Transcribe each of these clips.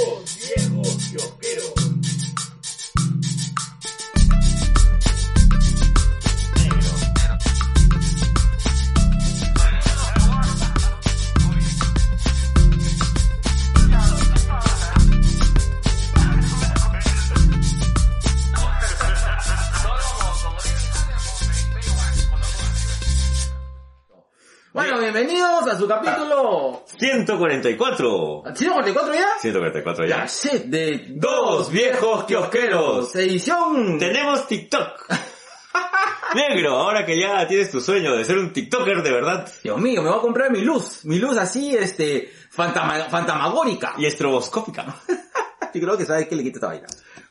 Dos viejos 144. 144 ya. 144 ya. Ya, shit, de Dos viejos kiosqueros. Edición. Tenemos TikTok. Negro, ahora que ya tienes tu sueño de ser un TikToker de verdad Dios mío, me voy a comprar mi luz. Mi luz así, este, fantama- fantamagórica. y estroboscópica. Y creo que sabes que le quita esta vaina.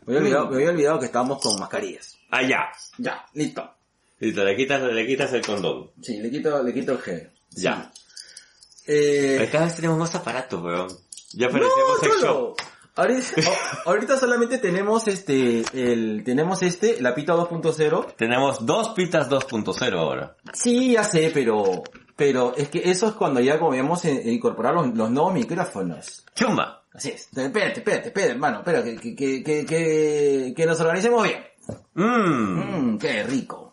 Me había olvidado, me había olvidado que estábamos con mascarillas. Allá. Ya, listo. Listo, le quitas, le quitas el condón. Sí, le quito, le quito el G. Ya. Eh, Cada vez tenemos más aparatos, weón. Ya no, parecemos shop. solo. Ahorita, solamente tenemos este, el, tenemos este, la pita 2.0. Tenemos dos pitas 2.0 ahora. Sí, ya sé, pero, pero es que eso es cuando ya comenzamos a incorporar los, los nuevos micrófonos. Chumba. Así es. Espérate, espérate, espérate, hermano, espera, que, que, que, que, que, que nos organicemos bien. Mmm. Mmm, qué rico.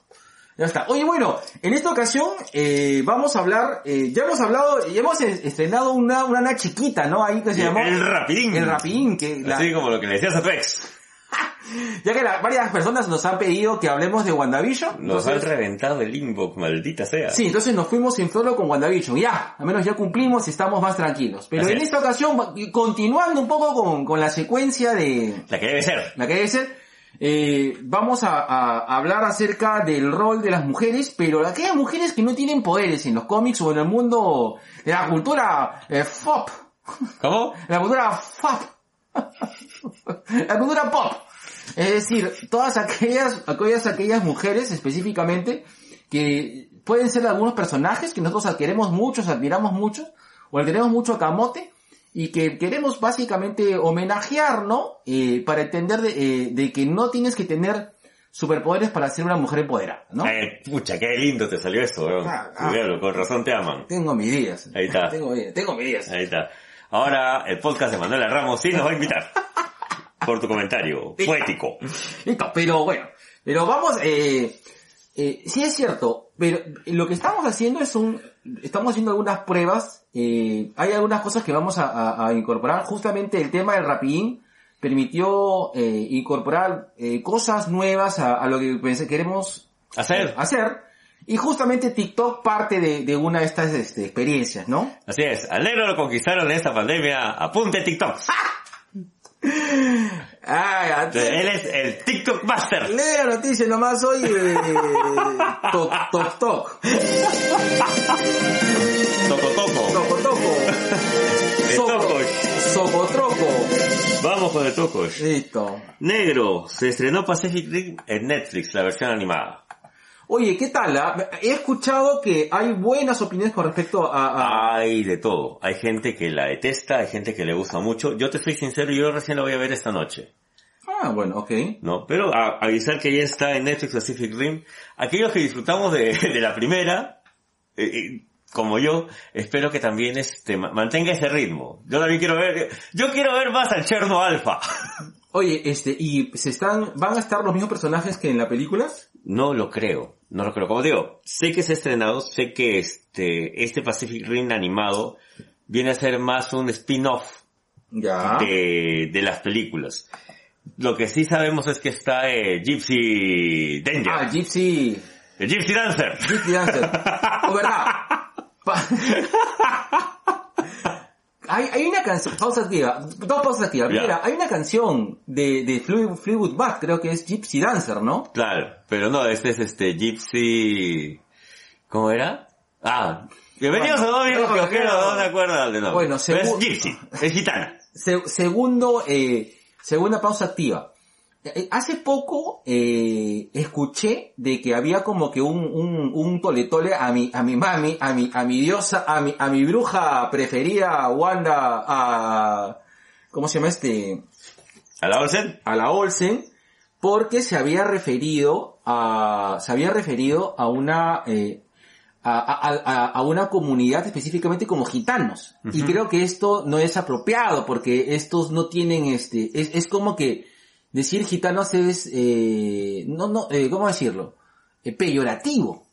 Ya está. Oye, bueno, en esta ocasión eh, vamos a hablar, eh, ya hemos hablado, ya hemos es- estrenado una, una, una chiquita, ¿no? Ahí que se llamó... El rapidín. El rapidín, que la- Así como lo que le decías a tu ex. ya que la- varias personas nos han pedido que hablemos de WandaVision. Nos han reventado el inbox, maldita sea. Sí, entonces nos fuimos en floro con WandaVision. Ya, al menos ya cumplimos y estamos más tranquilos. Pero Así en es. esta ocasión, continuando un poco con, con la secuencia de La que debe ser. la que debe ser, eh, vamos a, a hablar acerca del rol de las mujeres, pero aquellas mujeres que no tienen poderes en los cómics o en el mundo de la cultura eh, FOP. ¿Cómo? La cultura FOP. la cultura pop. Es decir, todas aquellas, aquellas, aquellas mujeres específicamente que pueden ser algunos personajes que nosotros queremos muchos, admiramos mucho, o tenemos mucho camote, y que queremos básicamente homenajear, ¿no? Eh, para entender de, eh, de que no tienes que tener superpoderes para ser una mujer empoderada, ¿no? Eh, pucha, qué lindo te salió eso, weón. Ah, ah. Con razón te aman. Tengo mis días. Ahí está. Tengo, mis- tengo mis días. Ahí está. Ahora el podcast de Manuela Ramos sí nos va a invitar. Por tu comentario poético. Listo, pero bueno, pero vamos, eh, eh, sí es cierto, pero lo que estamos haciendo es un, estamos haciendo algunas pruebas, eh, hay algunas cosas que vamos a, a- a incorporar, justamente el tema del rapidín permitió eh, incorporar eh, cosas nuevas a, a lo que pensé, queremos Hacer. hacer, y justamente TikTok parte de, de una de estas este, experiencias, ¿no? Así es. Al negro lo conquistaron en esta pandemia. Apunte TikTok. Antes- Él es el TikTok Master. Lee la noticia nomás hoy, eh, toc, toc, toc. Soco, tocos. socotroco. Vamos con el tocos. Listo. Negro, se estrenó Pacific Rim en Netflix, la versión animada. Oye, ¿qué tal? ah? He escuchado que hay buenas opiniones con respecto a... a- Hay de todo. Hay gente que la detesta, hay gente que le gusta mucho. Yo te soy sincero, yo recién la voy a ver esta noche. Ah, bueno, ok. ¿No? Pero a- avisar que ya está en Netflix Pacific Rim. Aquellos que disfrutamos de, de la primera, eh, eh, como yo, espero que también este, ma- mantenga ese ritmo. Yo también quiero ver, yo quiero ver más al Cherno Alpha. Oye, este, ¿y se están, van a estar los mismos personajes que en la película? No lo creo, no lo creo. Como digo, sé que se ha estrenado, sé que este, este Pacific Rim animado viene a ser más un spin-off de, de las películas. Lo que sí sabemos es que está eh, Gypsy Danger, Ah, Gypsy... el Gypsy Dancer. Gypsy Dancer. ¿O verdad? Hay, hay una canción, pausa activa, dos pausas activas. Mira, hay una canción de, de Fleetwood Mac, creo que es Gypsy Dancer, ¿no? Claro, pero no, este es este Gypsy... ¿Cómo era? Ah, bienvenidos Bueno, a dos viejos no, kiosqueros, no. me acuerdo del nombre. Bueno, es Gypsy, es gitana. Se- segundo, eh, segunda pausa activa. Hace poco eh, escuché de que había como que un, un, un tole tole a mi, a mi mami, a mi, a mi diosa, a mi, a mi bruja preferida, Wanda, a, ¿cómo se llama este? ¿A la Olsen? A la Olsen, porque se había referido a, se había referido a una, eh, a, a- a- una comunidad específicamente como gitanos. Y creo que esto no es apropiado porque estos no tienen este, es, es como que decir gitanos es, eh, no, no, eh, ¿cómo decirlo? Eh, peyorativo.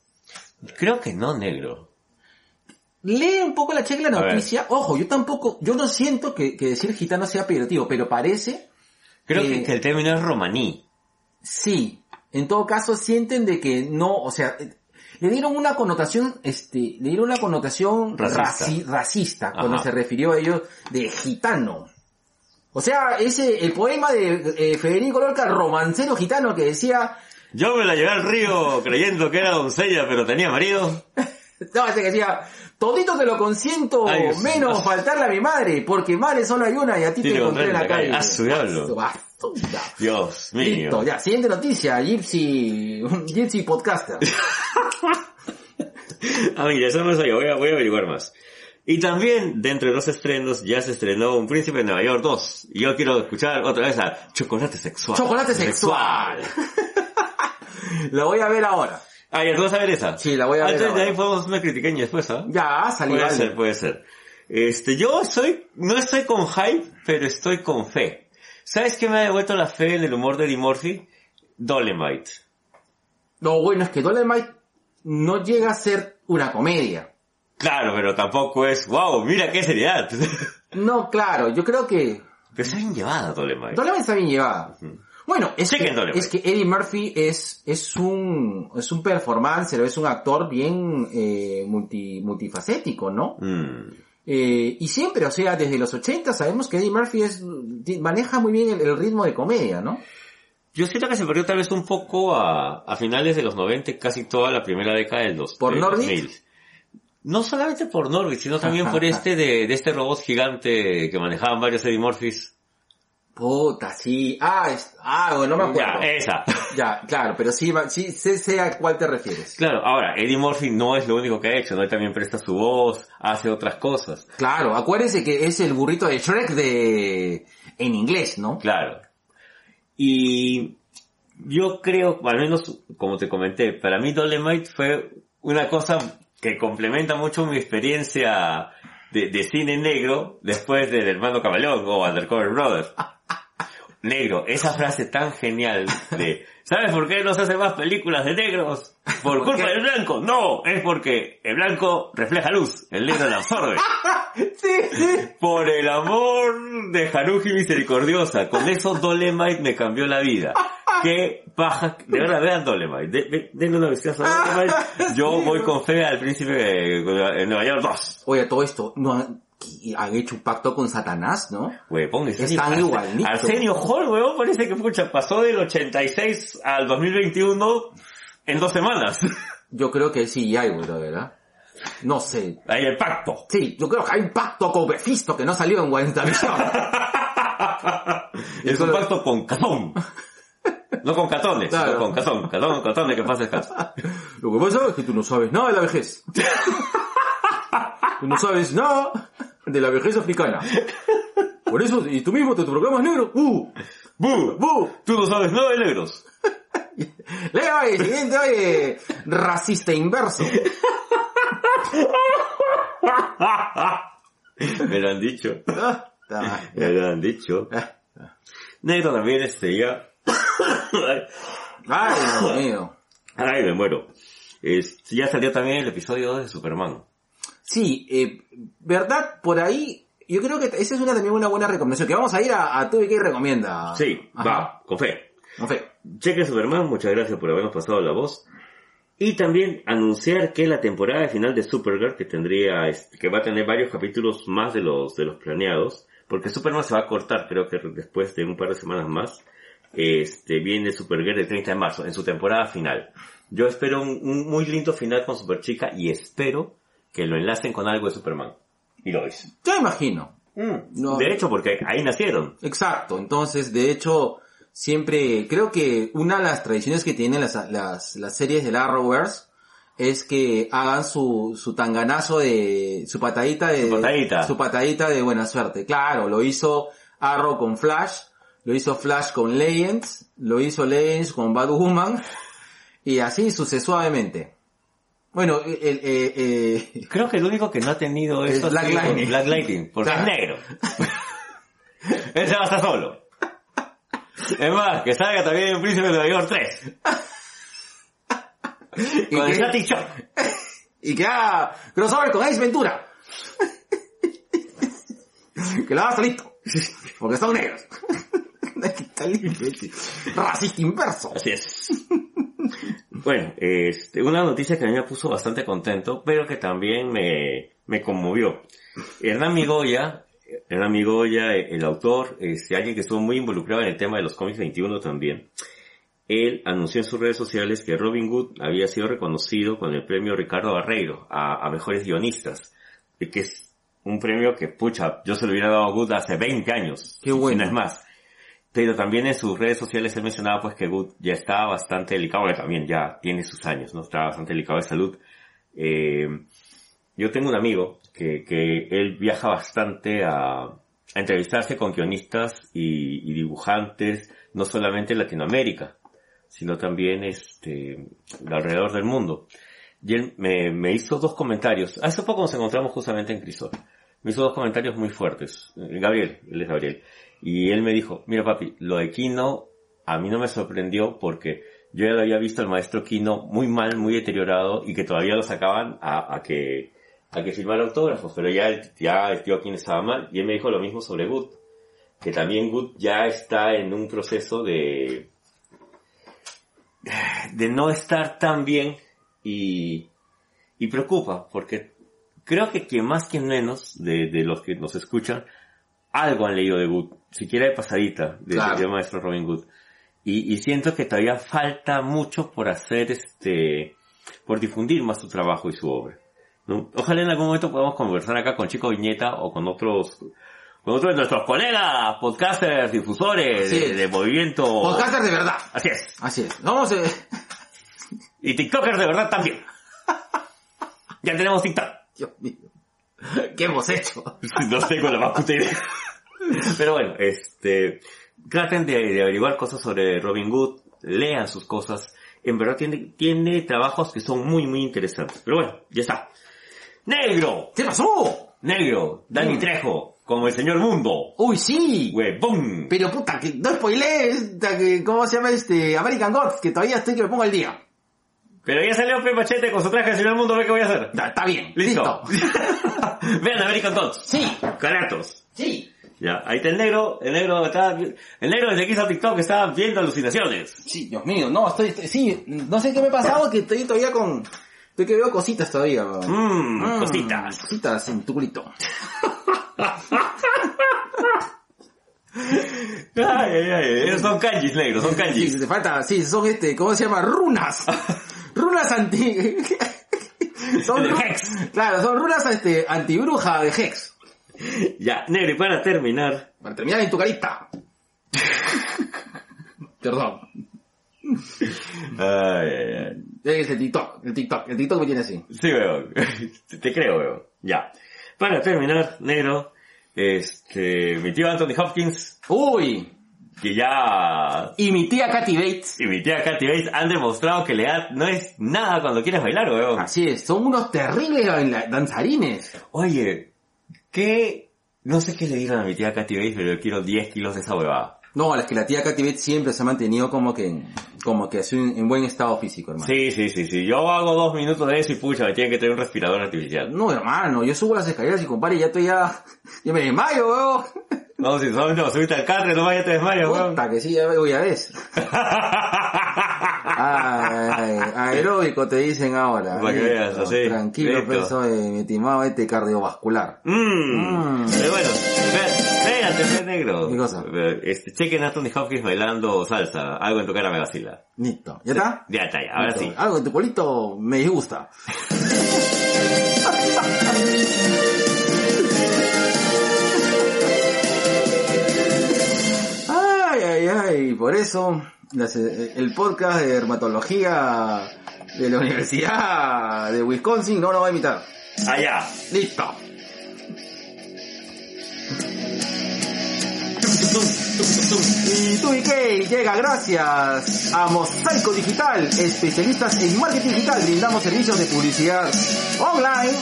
Creo que no, negro. Lee un poco la checa la noticia. Ojo, yo tampoco, yo no siento que, que decir gitano sea peyorativo, pero parece, Creo que, que el término es romaní. sí. En todo caso, sienten de que no, o sea, le dieron una connotación, este, le dieron una connotación Racista. raci- racista cuando Ajá. se refirió a ellos de gitano. O sea, ese, el poema de eh, Federico Lorca, romancero gitano, que decía, Yo me la llevé al río creyendo que era doncella, pero tenía marido. no, ese que decía, todito te lo consiento, Ay, menos faltarle a mi madre, porque madre solo hay una y a ti Sí, te encontré en la calle. calle. Ah, su diablo. Dios mío. Listo, ya, siguiente noticia, Gypsy, Gypsy Podcaster. Ah, mira, eso no lo sabía, voy a, voy a averiguar más. Y también, dentro de los estrenos, ya se estrenó Un Príncipe de Nueva York 2. Y yo quiero escuchar otra vez a Chocolate Sexual. Chocolate sexual. La voy a ver ahora. Ah, ya, ¿tú vas a ver esa? Sí, la voy a ver Antes de ahí podemos una critiqueña después, ¿ah? Ya, salió Puede ser, puede ser. Este, yo soy, no estoy con hype, pero estoy con fe. ¿Sabes qué me ha devuelto la fe en el humor de Eddie Murphy? Dolemite. No, bueno, es que Dolemite no llega a ser una comedia. Claro, pero tampoco es, wow, mira qué seriedad. No, claro, yo creo que pero está bien llevada Dolemite. Dolemite está bien llevada. Bueno, es que, es que Eddie Murphy es, es un, es un performancer, es un actor bien eh, multi, multifacético, ¿no? Mm. Eh, y siempre, o sea, desde los 80 sabemos que Eddie Murphy es, maneja muy bien el, el ritmo de comedia, ¿no? Yo siento que se perdió tal vez un poco a, a finales de los 90, casi toda la primera década del dos, ¿Por del Norbit? 2000. No solamente por Norbit, sino también por este de, de este robot gigante que manejaban varios Eddie Murphys. Puta, sí. Ah, es, ah, bueno, no me Ya, acuerdo. esa. Ya, claro, pero sí, sí sé, sé a cuál te refieres. Claro, ahora, Eddie Murphy no es lo único que ha hecho, ¿no? Él también presta su voz, hace otras cosas. Claro, acuérdense que es el burrito de Shrek de... en inglés, ¿no? Claro. Y yo creo, al menos como te comenté, para mí Dolemite fue una cosa que complementa mucho mi experiencia de, de cine negro después del hermano Camaleón o Undercover Brothers. Negro, esa frase tan genial de, ¿sabes por qué no se hacen más películas de negros? ¿Por ¿Por culpa qué? del blanco? No, es porque el blanco refleja luz, el negro la absorbe. Sí, sí. Por el amor de Haruji Misericordiosa, con eso Dolemite me cambió la vida. Qué paja, de verdad, vean Dolemite, de, de- denle una vistazo a Dolemite. Yo voy con fe al príncipe de, en Nueva York 2. Oye, todo esto, no han, hecho un pacto con Satanás, ¿no? Huevón, Están igualitos. Arsenio Hall, huevón, parece que pucha, pasó del 86 al 2021 en dos semanas. Yo creo que sí hay, güey, ¿verdad? No sé. Ahí el pacto. Sí, yo creo que hay un pacto con Befisto que no salió en WandaVision. Es un pacto con Catón. No con Catones, Claro. sino con Catón. Catón, Catón de que pase caso. Lo que pasa es que tú no sabes nada de la vejez. Tú no sabes nada de la vejez africana. Por eso, y tú mismo te proclamas negro. ¡Uh! ¡Bu! ¡Bu! Tú no sabes nada de negros. Leo oye, siguiente, oye, racista inverso. Me lo han dicho. Ah, Me lo han dicho. ah. Negro también este ya. Ay, Dios mío. Ay, me muero. Ya salió también el episodio 2 de Superman. Sí, eh, verdad, por ahí, yo creo que esa es una también una buena recomendación, que vamos a ir a, a Tubi que recomienda. Sí, Ajá. va, con fe. Ok. Cheque Superman, muchas gracias por habernos pasado la voz. Y también anunciar que la temporada final de Supergirl, que tendría, que va a tener varios capítulos más de los, de los planeados, porque Superman se va a cortar, creo que después de un par de semanas más, este, viene Supergirl el 30 de marzo, en su temporada final. Yo espero un, un muy lindo final con Superchica y espero que lo enlacen con algo de Superman. Y lo hice. Yo imagino. No. De hecho, porque ahí nacieron. Exacto, entonces, de hecho, siempre, creo que una de las tradiciones que tienen las, las, las series del Arrowverse es que hagan su, su tanganazo de, su patadita de, Su patadita. su patadita de buena suerte. Claro, lo hizo Arrow con Flash, lo hizo Flash con Legends, lo hizo Legends con Batwoman, y así sucesivamente. Bueno, el, eh, eh, Creo que el único que no ha tenido Es eso Black Lightning. Black Lightning, porque Claro. es negro. Él se va a estar solo. Es más, que salga también en Príncipe de Nueva York 3. y, Con el que, Static Shock. y que haga crossover con Ace Ventura. que lo haga solito. Porque son negros. Racista inverso. Así es. Bueno, este, una noticia que a mí me puso bastante contento, pero que también me, me conmovió. Hernán Migoya, Hernán Migoya, el autor, este, alguien que estuvo muy involucrado en el tema de los cómics 21 también, él anunció en sus redes sociales que Robin Hood había sido reconocido con el premio Ricardo Barreiro a, a mejores guionistas, que es un premio que, pucha, yo se lo hubiera dado a Good hace 20 años, Qué bueno. si no es más. Pero también en sus redes sociales él mencionaba pues que Good ya estaba bastante delicado, que también ya tiene sus años, ¿no? Estaba bastante delicado de salud. Eh, yo tengo un amigo que, que él viaja bastante a, a entrevistarse con guionistas y, dibujantes, no solamente en Latinoamérica, sino también este, de alrededor del mundo. Y él me, me hizo dos comentarios. Hace poco nos encontramos justamente en Crisol. Me hizo dos comentarios muy fuertes. Eh, Gabriel, él es Gabriel. Y él me dijo, mira papi, lo de Kino a mí no me sorprendió porque yo ya lo había visto al maestro Kino muy mal, muy deteriorado y que todavía lo sacaban a, que a que firmara autógrafos, pero ya el, ya el tío Kino estaba mal. Y él me dijo lo mismo sobre Good, que también Good ya está en un proceso de de no estar tan bien y, y preocupa, porque creo que quien más que menos de, de los que nos escuchan, algo han leído de Good, siquiera de pasadita, de, Claro. del maestro Robin Good. Y, y siento que todavía falta mucho por hacer este, por difundir más su trabajo y su obra. ¿no? Ojalá en algún momento podamos conversar acá con Chico Viñeta o con otros, con otros de nuestros colegas, podcasters, difusores de, de movimiento. Podcaster de verdad. Así es. Así es. Vamos, eh, Y TikTokers de verdad también. ya tenemos TikTok. Dios mío. ¿Qué hemos hecho? No tengo la más puta idea. Pero bueno, este, traten de, de averiguar cosas sobre Robin Hood, lean sus cosas. En verdad tiene, tiene trabajos que son muy, muy interesantes. Pero bueno, ya está. Negro, ¿Qué pasó? negro, Dani Mm. Trejo, como el señor Mundo. Uy, sí. Huevón. Pero puta, que no spoilees, que, ¿cómo se llama este? American Gods, que todavía estoy que me pongo al día. Pero ya salió Pe Machete con su traje del señor Mundo, ve qué voy a hacer. Está, está bien, Listo. Vean American Gods. Sí, Caratos. sí. Ya, ahí está el negro, el negro está, el negro desde que hizo TikTok está viendo alucinaciones. Sí, Dios mío, no, estoy, sí, no sé qué me ha pasado, que estoy todavía con, estoy que veo cositas todavía. Mmm, Mm, cositas. Cositas en tu culito. Ay, ay, ay, son kanjis negros, son Sí, kanjis. te falta, sí, son este, ¿cómo se llama? Runas. runas anti... son De Hex. Claro, son runas este, antibruja de Hex. Ya, negro, y para terminar, Para terminar en tu carita. Perdón. ay, ay, ay. Es el TikTok, el TikTok, el TikTok me tiene así. Sí, veo, te creo, veo. Ya. Para terminar, negro, este, mi tío Anthony Hopkins, Uy, que ya, y mi tía Katy Bates. y mi tía Katy Bates han demostrado que la edad no es nada cuando quieres bailar, weón. Así es, son unos terribles danzarines. Oye, ¿qué? No sé qué le digan a mi tía Katy Bates, pero yo quiero 10 kilos de esa huevada. No, es que la tía Katy Bates siempre se ha mantenido como que, en- como que en en buen estado físico, hermano. Sí, sí, sí, sí. Yo hago dos minutos de eso y pucha, me tienen que tener un respirador artificial. No, hermano, yo subo las escaleras y compadre, ya estoy ya, ya me desmayo, weón. No, si vas a subirte al carro, no vayas a te desmayas, weón. Puta, que sí, ya veo, ya ves. Ay, aeróbico te dicen ahora. Para que veas, así, Tranquilo, soy mi estimado este cardiovascular. Mmm. Mm. Pero bueno, espérate, ve negro. ¿Qué cosa? Este, chequen a Anthony Hopkins bailando salsa. Algo en tu cara me vacila. Listo. ¿Ya está? Ya está, ya, ahora Listo. sí. Algo en tu colito me disgusta. ay, por eso las- eh, el podcast de dermatología de la Universidad de Wisconsin no lo va a imitar. Allá. Listo. Tum, tum, tum. Y TubiK llega gracias a Mosaico Digital, especialistas en marketing digital. Brindamos servicios de publicidad online,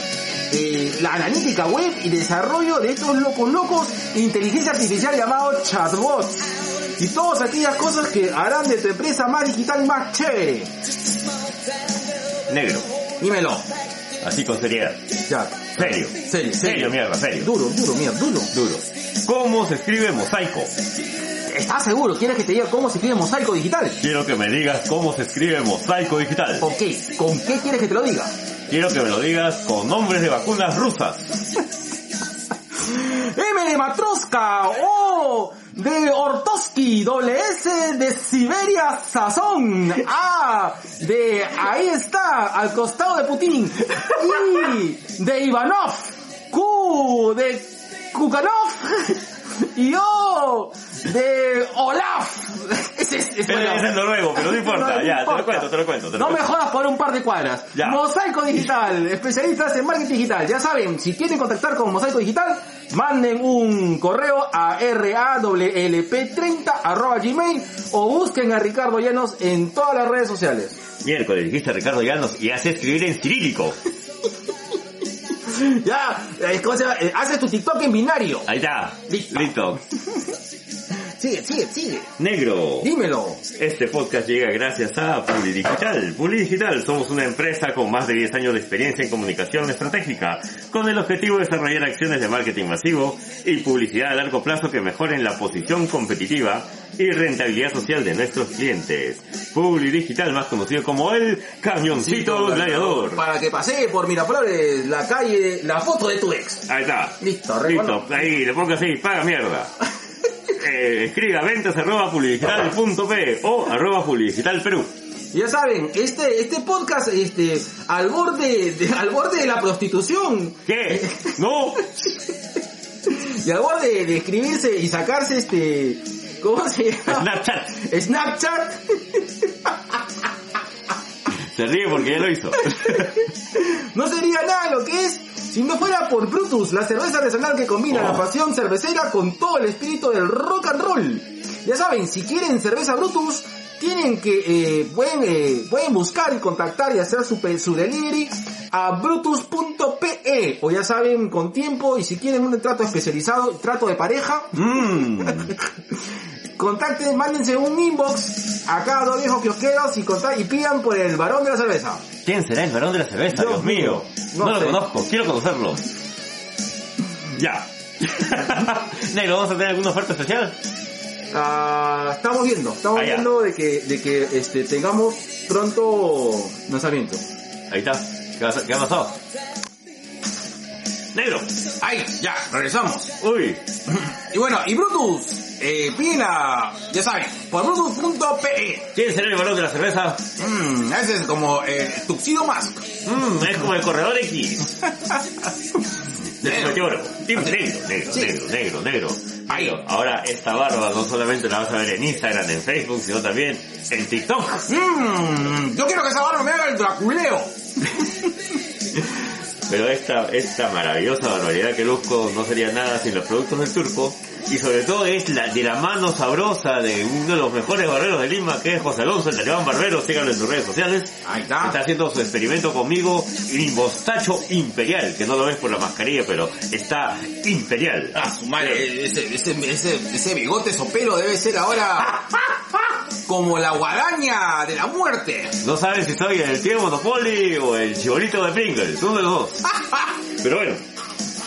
eh, la analítica web y desarrollo de estos locos locos, inteligencia artificial llamado chatbots. Y todas aquellas cosas que harán de tu empresa más digital y más chévere. Negro. Dímelo. Así con seriedad. Ya. Serio. Serio, Serio, mierda, serio. Duro, duro, mierda, duro. Duro. ¿Cómo se escribe mosaico? ¿Estás seguro? ¿Quieres que te diga cómo se escribe mosaico digital? Quiero que me digas cómo se escribe mosaico digital. Ok, ¿con qué quieres que te lo diga? Quiero que me lo digas con nombres de vacunas rusas. M de Matroska, O de Ortoski, doble S de Siberia Sazón, A de ahí está, al costado de Putin, I de Ivanov, Q de Kukanov y O de Olaf. Ese es, es Olaf. es el noruego, pero no importa. No ya, te importa. lo cuento, te lo cuento. Te lo No me cuento. jodas por un par de cuadras. Ya. Mosaico Digital, especialistas en marketing digital. Ya saben, si quieren contactar con Mosaico Digital, manden un correo a rawlp30 arroba gmail o busquen a Ricardo Llanos en todas las redes sociales. Miércoles dijiste Ricardo Llanos y hace escribir en cirílico. Ya, eh, ¿cómo se llama? Eh, haces tu TikTok en binario. Ahí está. Listo. Listo. Sigue, sigue, sigue. Negro. Dímelo. Este podcast llega gracias a Publidigital. Publidigital somos una empresa con más de 10 años de experiencia en comunicación estratégica, con el objetivo de desarrollar acciones de marketing masivo y publicidad a largo plazo que mejoren la posición competitiva y rentabilidad social de nuestros clientes. Publidigital, más conocido como el camioncito gladiador. Para que pase por Miraflores, la calle, la foto de tu ex. Ahí está. Listo. Listo, ahí, le pongo así, paga mierda. Eh, escriba ventas arroba publidigital.p o arroba Perú. Ya saben, este, este podcast, este, al borde, de, al borde de la prostitución ¿Qué? ¿No? y al borde de escribirse y sacarse este, ¿cómo se llama? Snapchat. Snapchat. Se ríe porque ya lo hizo. No sería nada lo que es si no fuera por Brutus, la cerveza artesanal que combina Oh. la pasión cervecera con todo el espíritu del rock and roll. Ya saben, si quieren cerveza Brutus, tienen que, eh, pueden, eh, pueden buscar y contactar y hacer su, delivery a brutus.pe o ya saben, con tiempo y si quieren un trato especializado, trato de pareja, Mmm. contacten, mándense un inbox a cada dos viejos kiosqueros y, y pidan por el varón de la cerveza. ¿Quién será el varón de la cerveza? Dios Dios mío. No, No lo conozco, quiero conocerlo. Ya. Negro, ¿vamos a tener alguna oferta especial? Ah, estamos viendo, estamos Ah, viendo de que, de que este, tengamos pronto lanzamiento. Ahí está. ¿Qué ha, qué ha pasado? Negro. Ahí, ya, regresamos. Uy. Y bueno, y Brutus, eh, piden a, ya saben, por brutus.pe. ¿Quién será el varón de la cerveza? Mmm, ese es como el Tuxedo Mask. Mmm, es como el corredor X. Meteoro. Team negro, negro, Sí. negro, negro, negro. Ahí. Negro. Ahora esta barba no solamente la vas a ver en Instagram, en Facebook, sino también en TikTok. Mmm, yo quiero que esa barba me haga el draculeo. Pero esta, esta maravillosa barbaridad que luzco no sería nada sin los productos del turco. Y sobre todo es la, de la mano sabrosa de uno de los mejores barberos de Lima, que es José Alonso, el talibán barbero. Síganlo en sus redes sociales. Ahí está. Está haciendo su experimento conmigo, el mostacho imperial, que no lo ves por la mascarilla, pero está imperial. Ah, su madre, ese, ese, ese, ese bigote debe ser ahora como la guadaña de la muerte. No sabes si soy el tío Monopoly o el chibolito de Pringles, uno de los dos. Pero bueno,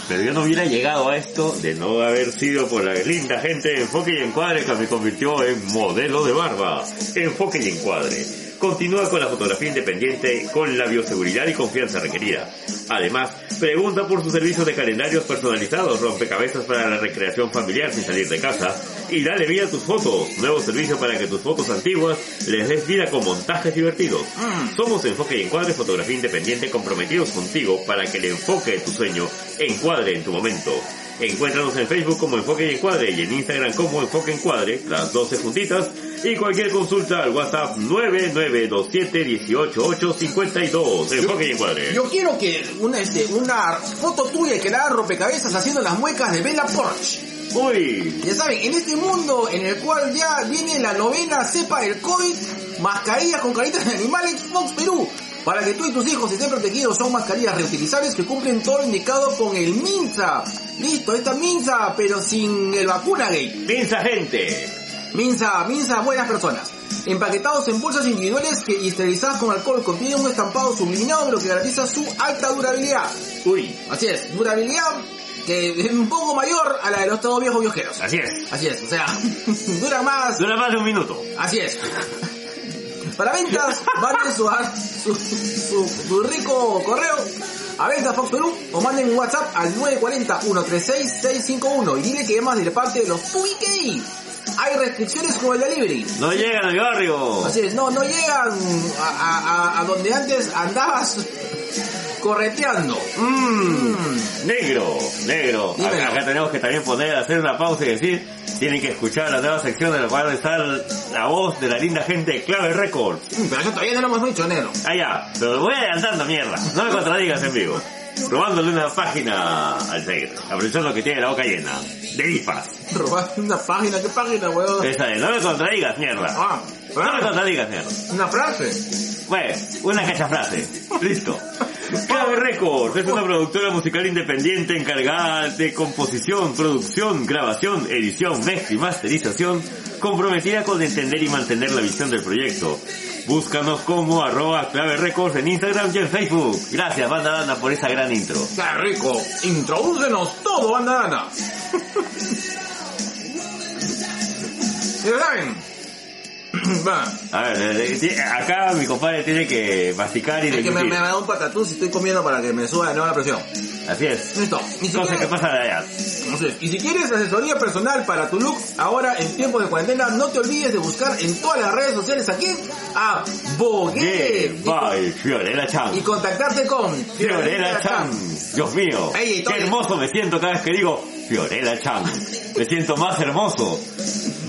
pero yo no hubiera llegado a esto de no haber sido por la linda gente de Enfoque y Encuadre que me convirtió en modelo de barba. Enfoque y Encuadre. Continúa con la fotografía independiente con la bioseguridad y confianza requerida. Además, pregunta por sus servicios de calendarios personalizados, rompecabezas para la recreación familiar sin salir de casa y dale vida a tus fotos. Nuevo servicio para que tus fotos antiguas les des vida con montajes divertidos. Somos Enfoque y Encuadre Fotografía Independiente comprometidos contigo para que el enfoque de tu sueño encuadre en tu momento. Encuéntranos en Facebook como Enfoque y Encuadre y en Instagram como Enfoque Encuadre, las 12 juntitas, y cualquier consulta al WhatsApp 9927188252. Enfoque y Encuadre. Yo quiero que una, este, una foto tuya que la haga rompecabezas haciendo las muecas de Bella Porsche. Uy, Ya saben, en este mundo en el cual ya viene la novena cepa del COVID, mascarillas con caritas de animales, Fox Perú. Para que tú y tus hijos estén protegidos son mascarillas reutilizables que cumplen todo lo indicado con el Minza. Listo, esta Minza, pero sin el vacuna gay. piensa gente. Minza, Minza, buenas personas. Empaquetados en bolsas individuales que y esterilizadas con alcohol contienen un estampado subliminado lo que garantiza su alta durabilidad. Uy, Así es, durabilidad que es un poco mayor a la de los todos viejos viajeros. así es. Así es, o sea, dura más. Dura más de un minuto. Así es. Para ventas, manden su, su, su, su rico correo a ventas Fox Perú o manden un WhatsApp al 940-136-651 y dile que llamas de parte de los Puikei. Hay restricciones con el delivery. No llegan al barrio. Así es, no, no llegan a- a- a donde antes andabas correteando. Mmm, negro, negro. Acá, acá tenemos que también poner, hacer una pausa y decir, tienen que escuchar la nueva sección de la cual está la voz de la linda gente de Clave Records. Mm, Pero eso todavía no lo hemos dicho, negro. Ah, ya, pero voy adelantando mierda. No me contradigas en vivo. Robándole una página al negro. Aprovechando que tiene la boca llena. De dipas. Robaste una página, ¿qué página, weón? Esa es, no me contradigas, mierda. Ah, No me contradigas, mierda. una frase. Bueno, una cachafrase. Listo. Clave Records es una productora musical independiente encargada de composición, producción, grabación, edición, mezcla y masterización, comprometida con entender y mantener la visión del proyecto. Búscanos como arroba clave records en Instagram y en Facebook. Gracias, banda Dana, por esa gran intro. ¡Qué rico! Introdúcenos todo, banda Ana. ¿Ya saben? Va. A ver, eh, eh, acá mi compadre tiene que masticar y Es que me, me da un patatús y estoy comiendo para que me suba de nuevo la presión. Así es. Listo. Si, Cosas que quieres, pasan allá. Así es. y si quieres asesoría personal para tu look, ahora en tiempos de cuarentena, no te olvides de buscar en todas las redes sociales aquí a. Yeah, bye, Fiorella Chan. Y contactarte con Fiorella Chan. Dios mío. Ey, qué hermoso me siento cada vez que digo Fiorella Chan. Me siento más hermoso.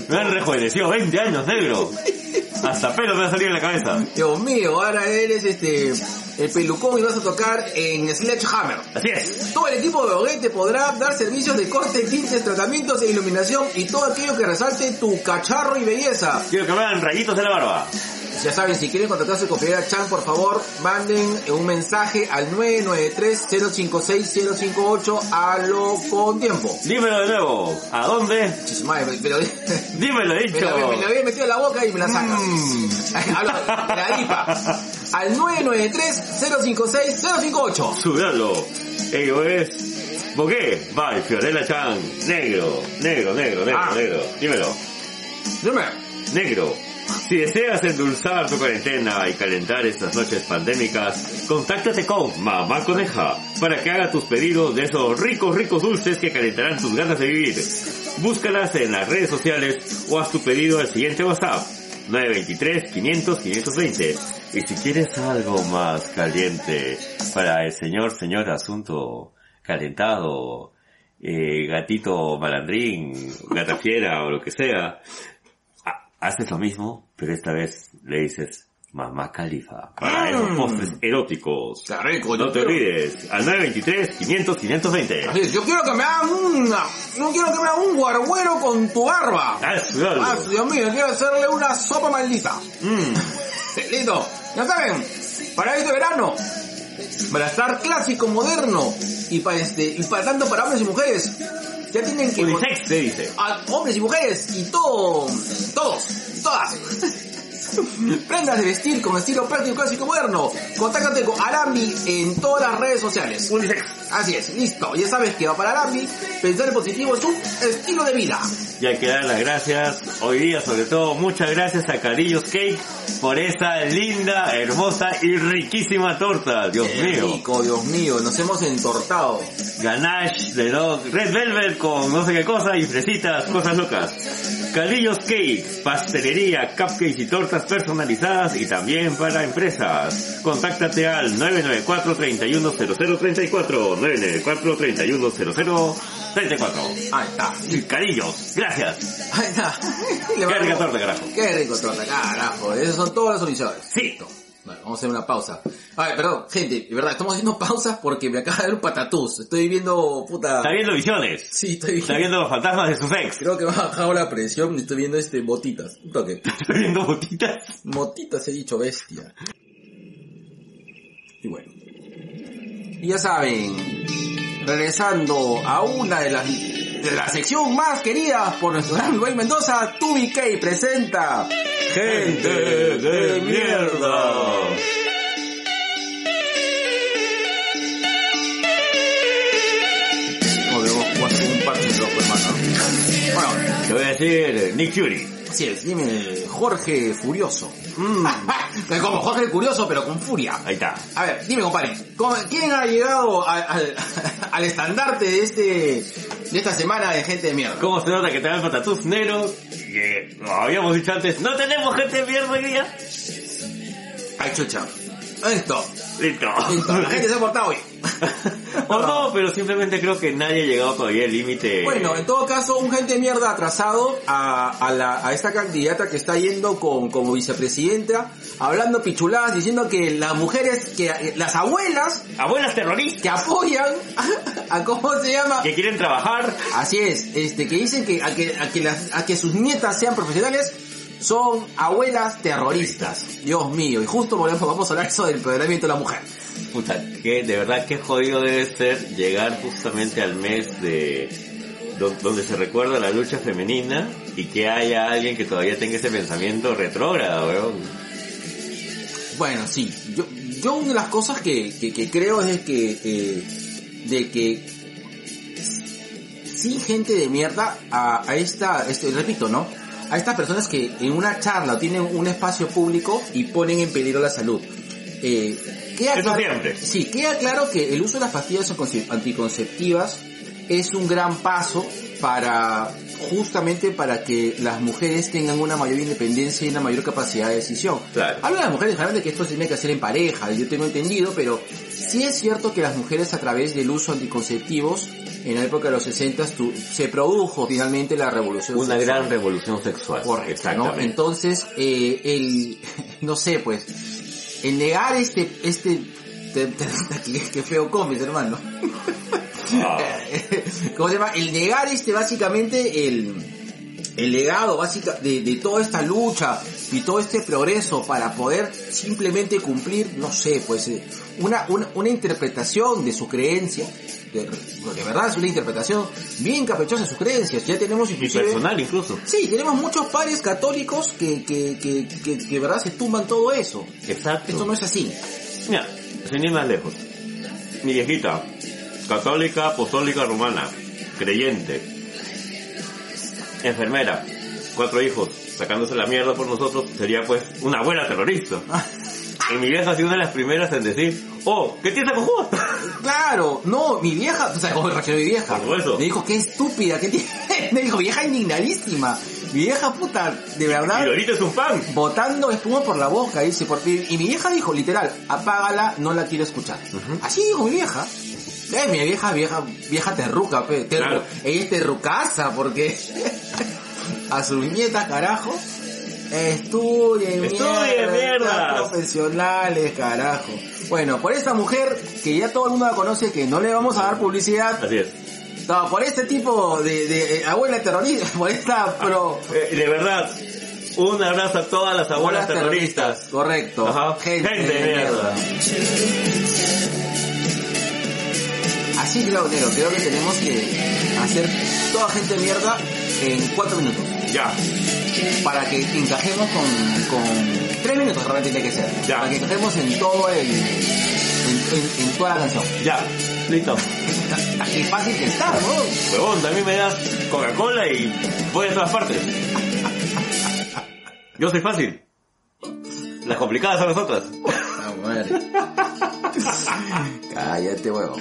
Me han rejuvenecido 20 años, negro. Hasta pelo me ha salido en la cabeza. Dios mío, ahora eres este el pelucón y vas a tocar en Sledgehammer. Así es. Todo el equipo de Boguet te podrá dar servicios de corte, tintes, tratamientos e iluminación y todo aquello que resalte tu cacharro y belleza. Quiero que me hagan rayitos en la barba. Ya saben, si quieren contactarse con Fidel Chan, por favor, manden un mensaje al 993-056-058 a lo con tiempo. Dímelo de nuevo. ¿A dónde? Chis, madre, me, me lo, me, Dímelo lo, dicho. me lo había metido en la boca y me la sacas. Mm. Hablo de la gripa. Al 993-056-058. Sudalo. Ello es... Boqué. Bye, Fiorella Chan. Negro. Negro, negro, negro, Ah. negro. Dímelo. Dime. Negro, si deseas endulzar tu cuarentena y calentar estas noches pandémicas, contáctate con Mamá Coneja para que haga tus pedidos de esos ricos, ricos dulces que calentarán tus ganas de vivir. Búscalas en las redes sociales o haz tu pedido al siguiente WhatsApp 923-500-520. Y si quieres algo más caliente para el señor, señor asunto calentado, eh, gatito malandrín, gata fiera o lo que sea, ha- haces lo mismo, pero esta vez le dices mamá califa para esos Mm. postres eróticos. Rico, No te quiero- olvides, al 923-500-520. Así es, yo quiero que me hagan una, no quiero que me hagan un guarguero con tu barba. Ah. Ah, Dios mío, quiero hacerle una sopa maldita. Mm. Listo. Ya saben, para este verano, para estar clásico, moderno, y para este, y para tanto para hombres y mujeres, ya tienen que... Unisex se dice. a hombres y mujeres y todo, todos, todas. Prendas de vestir con estilo práctico, clásico, moderno. Contáctate con Arambi en todas las redes sociales. Así es, listo. Ya sabes que va para Arambi. Pensar en positivo es un estilo de vida. Y hay que dar las gracias, hoy día sobre todo, muchas gracias a Carillos Cake por esa linda, hermosa y riquísima torta, Dios Qué mío. rico, Dios mío, nos hemos entortado. Ganache de no, Red Velvet con no sé qué cosa y fresitas, cosas locas. Calillos Cakes, pastelería, cupcakes y tortas personalizadas y también para empresas. Contáctate al 994-310034, 994-310034. Ahí está. Calillos, gracias. Ahí está. Qué rica torta, carajo. Qué rico torta, carajo. Esas son todas las soluciones. Sí. Vamos a hacer una pausa. A ver, perdón, gente, de verdad, estamos haciendo pausas porque me acaba de dar un patatús. Estoy viendo, puta... Está viendo visiones. Sí, estoy Está viendo... viendo los fantasmas de sus ex. Creo que me ha bajado la presión y estoy viendo este botitas. Un toque. Está viendo botitas. Motitas he dicho bestia. Y bueno. Y ya saben, regresando a una de las la sección más querida por nuestro gran Luis Mendoza, Tubi K presenta Gente de mierda. Un parche loco, hermano. Bueno, Te voy a decir Nick Fury. Dime, Jorge Furioso. Mm. Como Jorge Curioso, pero con furia. Ahí está. A ver, dime compadre, ¿cómo- ¿quién ha llegado al, al estandarte de este de esta semana de gente de mierda? ¿Cómo se nota que te da el patatús negro? Que no, habíamos dicho antes, no tenemos gente de mierda hoy día. Ay, chucha. Listo. Listo. Listo. La gente se ha portado bien. o no, pero simplemente creo que nadie ha llegado todavía al límite. Bueno, en todo caso, un gente de mierda atrasado a, a, la, a esta candidata que está yendo con, como vicepresidenta, hablando pichuladas, diciendo que las mujeres, que las abuelas Abuelas terroristas que apoyan a, cómo se llama que quieren trabajar. Así es, este, que dicen que a que, a que, las, a que sus nietas sean profesionales son abuelas terroristas. Dios mío, y justo volvemos, vamos a hablar eso del empoderamiento de la mujer. Puta, que de verdad qué jodido debe ser llegar justamente al mes de do- donde se recuerda la lucha femenina y que haya alguien que todavía tenga ese pensamiento retrógrado, weón. Bueno, sí, yo, yo una de las cosas que, que, que creo es que, eh, de que sí gente de mierda a, a esta, este, repito, ¿no? A estas personas que en una charla tienen un espacio público y ponen en peligro la salud. Eh, queda Eso claro- siempre. Sí, queda claro que el uso de las pastillas anticonce- anticonceptivas es un gran paso para justamente para que las mujeres tengan una mayor independencia y una mayor capacidad de decisión. Claro. Hablan las mujeres generalmente que esto se tiene que hacer en pareja, yo tengo entendido, pero sí es cierto que las mujeres a través del uso de anticonceptivos en la época de los 60 tu- se produjo finalmente la revolución Una sexual. gran revolución sexual. Correcto, ¿no? Entonces, eh, el, no sé, pues, el negar este, este, te- qué feo comes, hermano. Ah, ¿Cómo se llama? El negar este, básicamente, el, el legado básica de, de toda esta lucha y todo este progreso para poder simplemente cumplir, no sé, pues, eh, una, una, una interpretación de su creencia, de, de verdad es una interpretación bien caprichosa de sus creencias, ya tenemos y inclusive... personal incluso. Sí, tenemos muchos padres católicos que, que, que, que, que, verdad se tumban todo eso. Exacto. Esto no es así. Mira, sin ir más lejos. Mi viejita, católica, apostólica, romana, creyente, enfermera, cuatro hijos, sacándose la mierda por nosotros, sería pues una buena terrorista. Y mi vieja ha sido una de las primeras en decir, oh, ¿qué tienes cojuda? Claro, no, mi vieja, o sea, cómo reaccionó mi vieja. Por. Me dijo, qué estúpida, qué tiene. Me dijo, vieja indignadísima. Mi vieja puta, de Y verdad, ahorita es un fan. botando espuma por la boca, dice, por, y, y mi vieja dijo, literal, apágala, no la quiero escuchar. Así dijo mi vieja. Eh, mi vieja, vieja, vieja terruca, pe, terru- Claro. ella es terrucaza, porque a sus nietas, carajo, estudien, Estudien, mierdas. profesionales, carajo. Bueno, por esta mujer, que ya todo el mundo la conoce, que no le vamos a dar publicidad, Así es. no, por este tipo de, de, eh, abuela terrorista, por esta pro... Eh, de verdad, un abrazo a todas las abuelas abuelas terroristas. Correcto. Ajá. Gente, Gente de de mierda. Así creo, Nero, creo que tenemos que hacer toda gente mierda en cuatro minutos. Ya, Para que encajemos con, con tres minutos realmente tiene que ser. Ya. Para que encajemos en todo el, en, en- en toda la canción. ya, listo. Qué fácil que está, ¿no? Huevón, también me das Coca-Cola y voy a todas partes. Yo soy fácil. Las complicadas son las otras. Ah, madre. Cállate, huevo.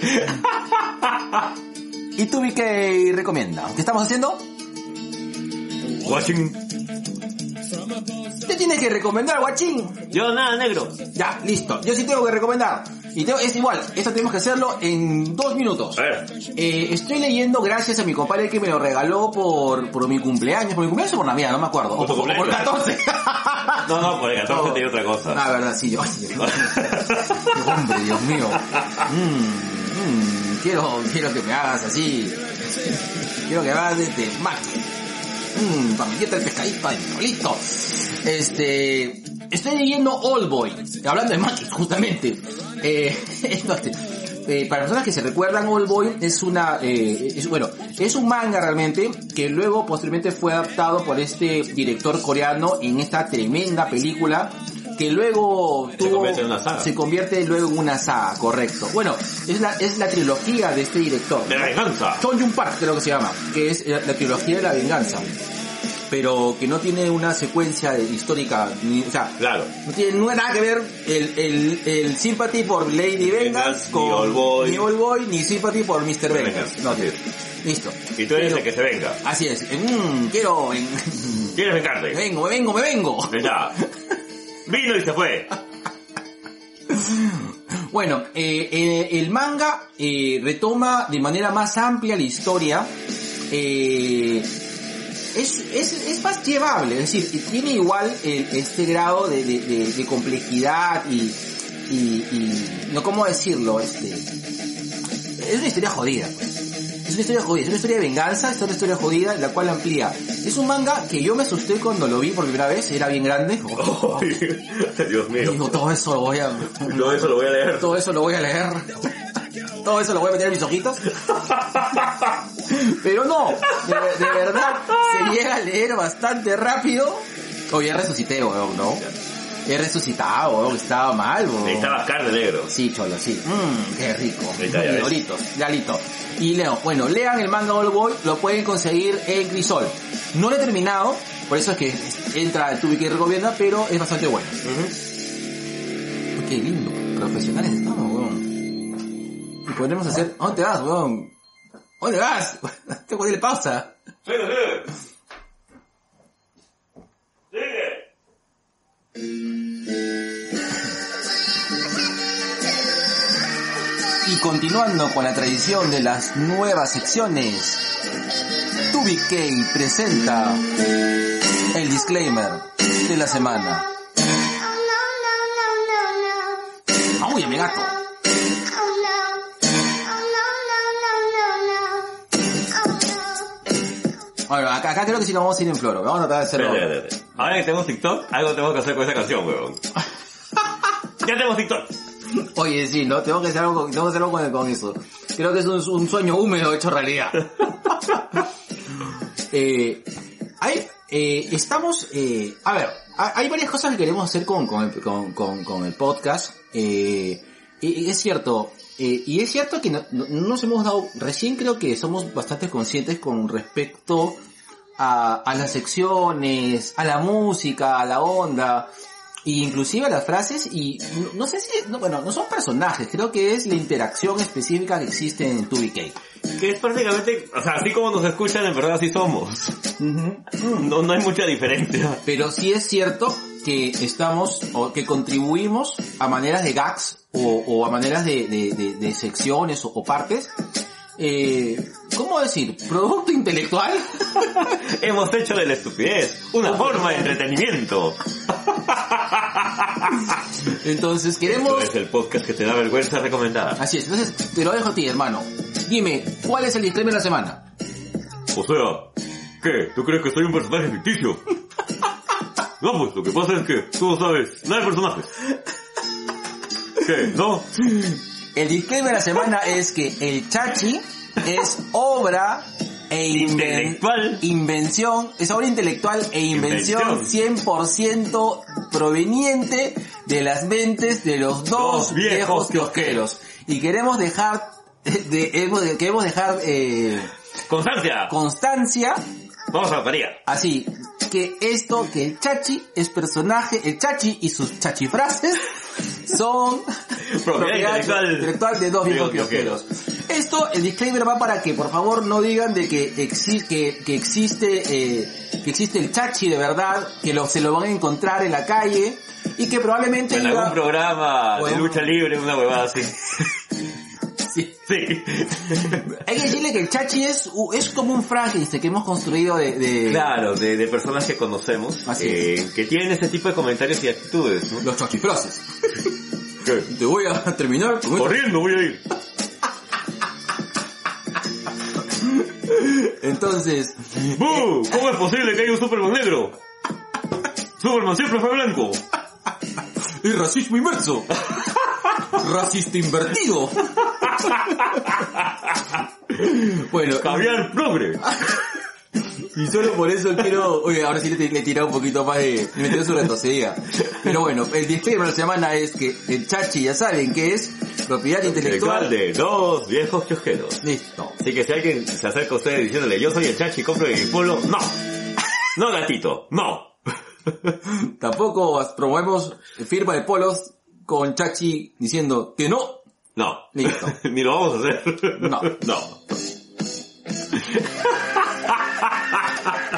¿Y tú, qué recomienda? ¿Qué estamos haciendo? Watching. Te tienes que recomendar, guachín. Yo nada, negro. Ya, listo. Yo sí tengo que recomendar. Y tengo- es igual, esto tenemos que hacerlo en dos minutos. A ver. Eh, estoy leyendo gracias a mi compadre que me lo regaló por, por mi cumpleaños, por mi cumpleaños o por Navidad, no me acuerdo. O Por tu por, por cumpleaños. 14. No, no, por el 14 No. te digo otra cosa. Ah, verdad, sí, yo. Qué hombre, Dios mío. Mm, mm, quiero, quiero que me hagas así. Quiero que me hagas de, de maqui. Mmm, papilleta el pescadito listo. Este, estoy leyendo All Boy, hablando de maqui, justamente. Eh, esto, eh, para personas que se recuerdan, All Boy es una, eh, bueno, es un manga realmente que luego posteriormente fue adaptado por este director coreano en esta tremenda película que luego Se tuvo, convierte en una saga. se convierte luego en una saga, correcto. Bueno, es la, es la trilogía de este director. De la venganza. Chon Yun Park creo que se llama, que es la, la trilogía de la venganza. Pero que no tiene una secuencia de- histórica, ni, o sea, Claro. no tiene no nada que ver el, el, el Sympathy por Lady Vengas Vengas, con ni All Boy. ni All Boy, ni Sympathy por Mr. Vengas. Vengas, No, tío. Listo. Y tú eres Pero- el que se venga. Así es. Mm, quiero... en- ¿Quieres me vengarte? vengo, me vengo, me vengo. Ya. Vino y se fue. Bueno, eh, eh, el manga eh, retoma de manera más amplia la historia. Eh, es, es, es más llevable, es decir, tiene igual el- este grado de, de- de- complejidad y, y, y- no cómo decirlo, este, es una historia jodida. pues. Es una historia jodida, es una historia de venganza, es una historia jodida, la cual amplía. Es un manga que yo me asusté cuando lo vi por primera vez, era bien grande. Dios Y mío. digo, todo eso lo voy a, Todo eso lo voy a leer. todo eso lo voy a leer. Todo eso lo voy a meter en mis ojitos. Pero no, de, de verdad, se llega a leer bastante rápido. Oye, resucité, weón, ¿no? He resucitado, weón, estaba mal, weón. Necesitaba carne negro. Sí, cholo, sí. Mmm, qué rico. Doritos, ya listo. Y leo, bueno, lean el manga All Boy, lo pueden conseguir en Crisol. No lo he terminado, por eso es que entra el Tubi que recomienda, pero es bastante bueno. Uy, Qué lindo, profesionales estamos, weón. Y podremos hacer, ¿a ¿dónde vas, weón? ¿A ¿Dónde vas? Tengo que ponerle pausa. Sigue, sigue. Sigue. Y continuando con la tradición de las nuevas secciones, Tubi K presenta el disclaimer de la semana. ¡Auye, mi gato! Bueno, acá, acá creo que sí nos vamos a ir en floro. Vamos a tratar de hacerlo. Ahora que tenemos TikTok, algo tenemos que hacer con esa canción, weón. ya tenemos TikTok. Oye, sí, ¿no? Tengo que hacer algo, tengo que hacer algo con, con eso. Creo que es un, un sueño húmedo hecho realidad. eh, hay, eh, estamos, eh, a ver, ha- hay varias cosas que queremos hacer con, con, el, con, el podcast. Eh, y es cierto, eh, y es cierto que no, no- no nos hemos dado, recién creo que somos bastante conscientes con respecto a, a las secciones, a la música, a la onda, e inclusive a las frases y no, no sé si, no, bueno, no son personajes, creo que es la interacción específica que existe en 2BK. Que es prácticamente, o sea, así como nos escuchan, en verdad así somos. No, no hay mucha diferencia. Pero sí es cierto que estamos, o que contribuimos a maneras de gags o, o a maneras de, de- de- de secciones o, o partes. Eh, ¿Cómo decir? ¿Producto intelectual? Hemos hecho de la estupidez una forma de entretenimiento. Entonces queremos... Esto es el podcast que te da vergüenza recomendada. Así es, entonces te lo dejo a ti, hermano. Dime, ¿cuál es el disclaimer de la semana? O sea, ¿qué? ¿Tú crees que soy un personaje ficticio? No, pues lo que pasa es que tú no sabes nada de personajes. ¿Qué? ¿No? El disclaimer de la semana es que el chachi es obra e inven- Intelectual. invención, es obra intelectual e invención 100% proveniente de las mentes de los dos, Dos viejos kiosqueros. Y queremos dejar, de- queremos dejar eh, Constancia. constancia, Vamos a la tarea. así, que esto, que el chachi es personaje, el chachi y sus chachifrases son Propiedad intelectual. intelectual de dos viejos kiosqueros. Esto, el disclaimer va para que por favor no digan de que, exi- que, que existe, eh, que existe el chachi de verdad, que lo, se lo van a encontrar en la calle, y que probablemente En iba- algún programa de lucha libre, una huevada así. Sí. Sí. Hay que decirle que el Chachi es, es como un Frankenstein que hemos construido de... de- Claro, de, de personas que conocemos, Así eh, que tienen ese tipo de comentarios y actitudes, ¿no? Los chachifrases. ¿Qué? Te voy a terminar con esto. Corriendo voy a ir. Entonces, ¡Bu! ¿Cómo es posible que haya un Superman negro? Superman siempre fue blanco. es racismo inverso. Racista invertido. Bueno, Caviar progre. y solo por eso quiero... Oye, ahora sí le, le he tirado un poquito más de... Le metí su retrocedida. Pero bueno, el disclaimer de la semana es que el Chachi ya saben que es propiedad Intelectual de dos viejos kiosqueros. Listo. Así que si alguien se acerca a ustedes diciéndole yo soy el chachi, compro mi polo, no. No gatito, no. Tampoco promovemos firma de polos con Chachi diciendo que no. No. Listo. Ni lo vamos a hacer. No. No.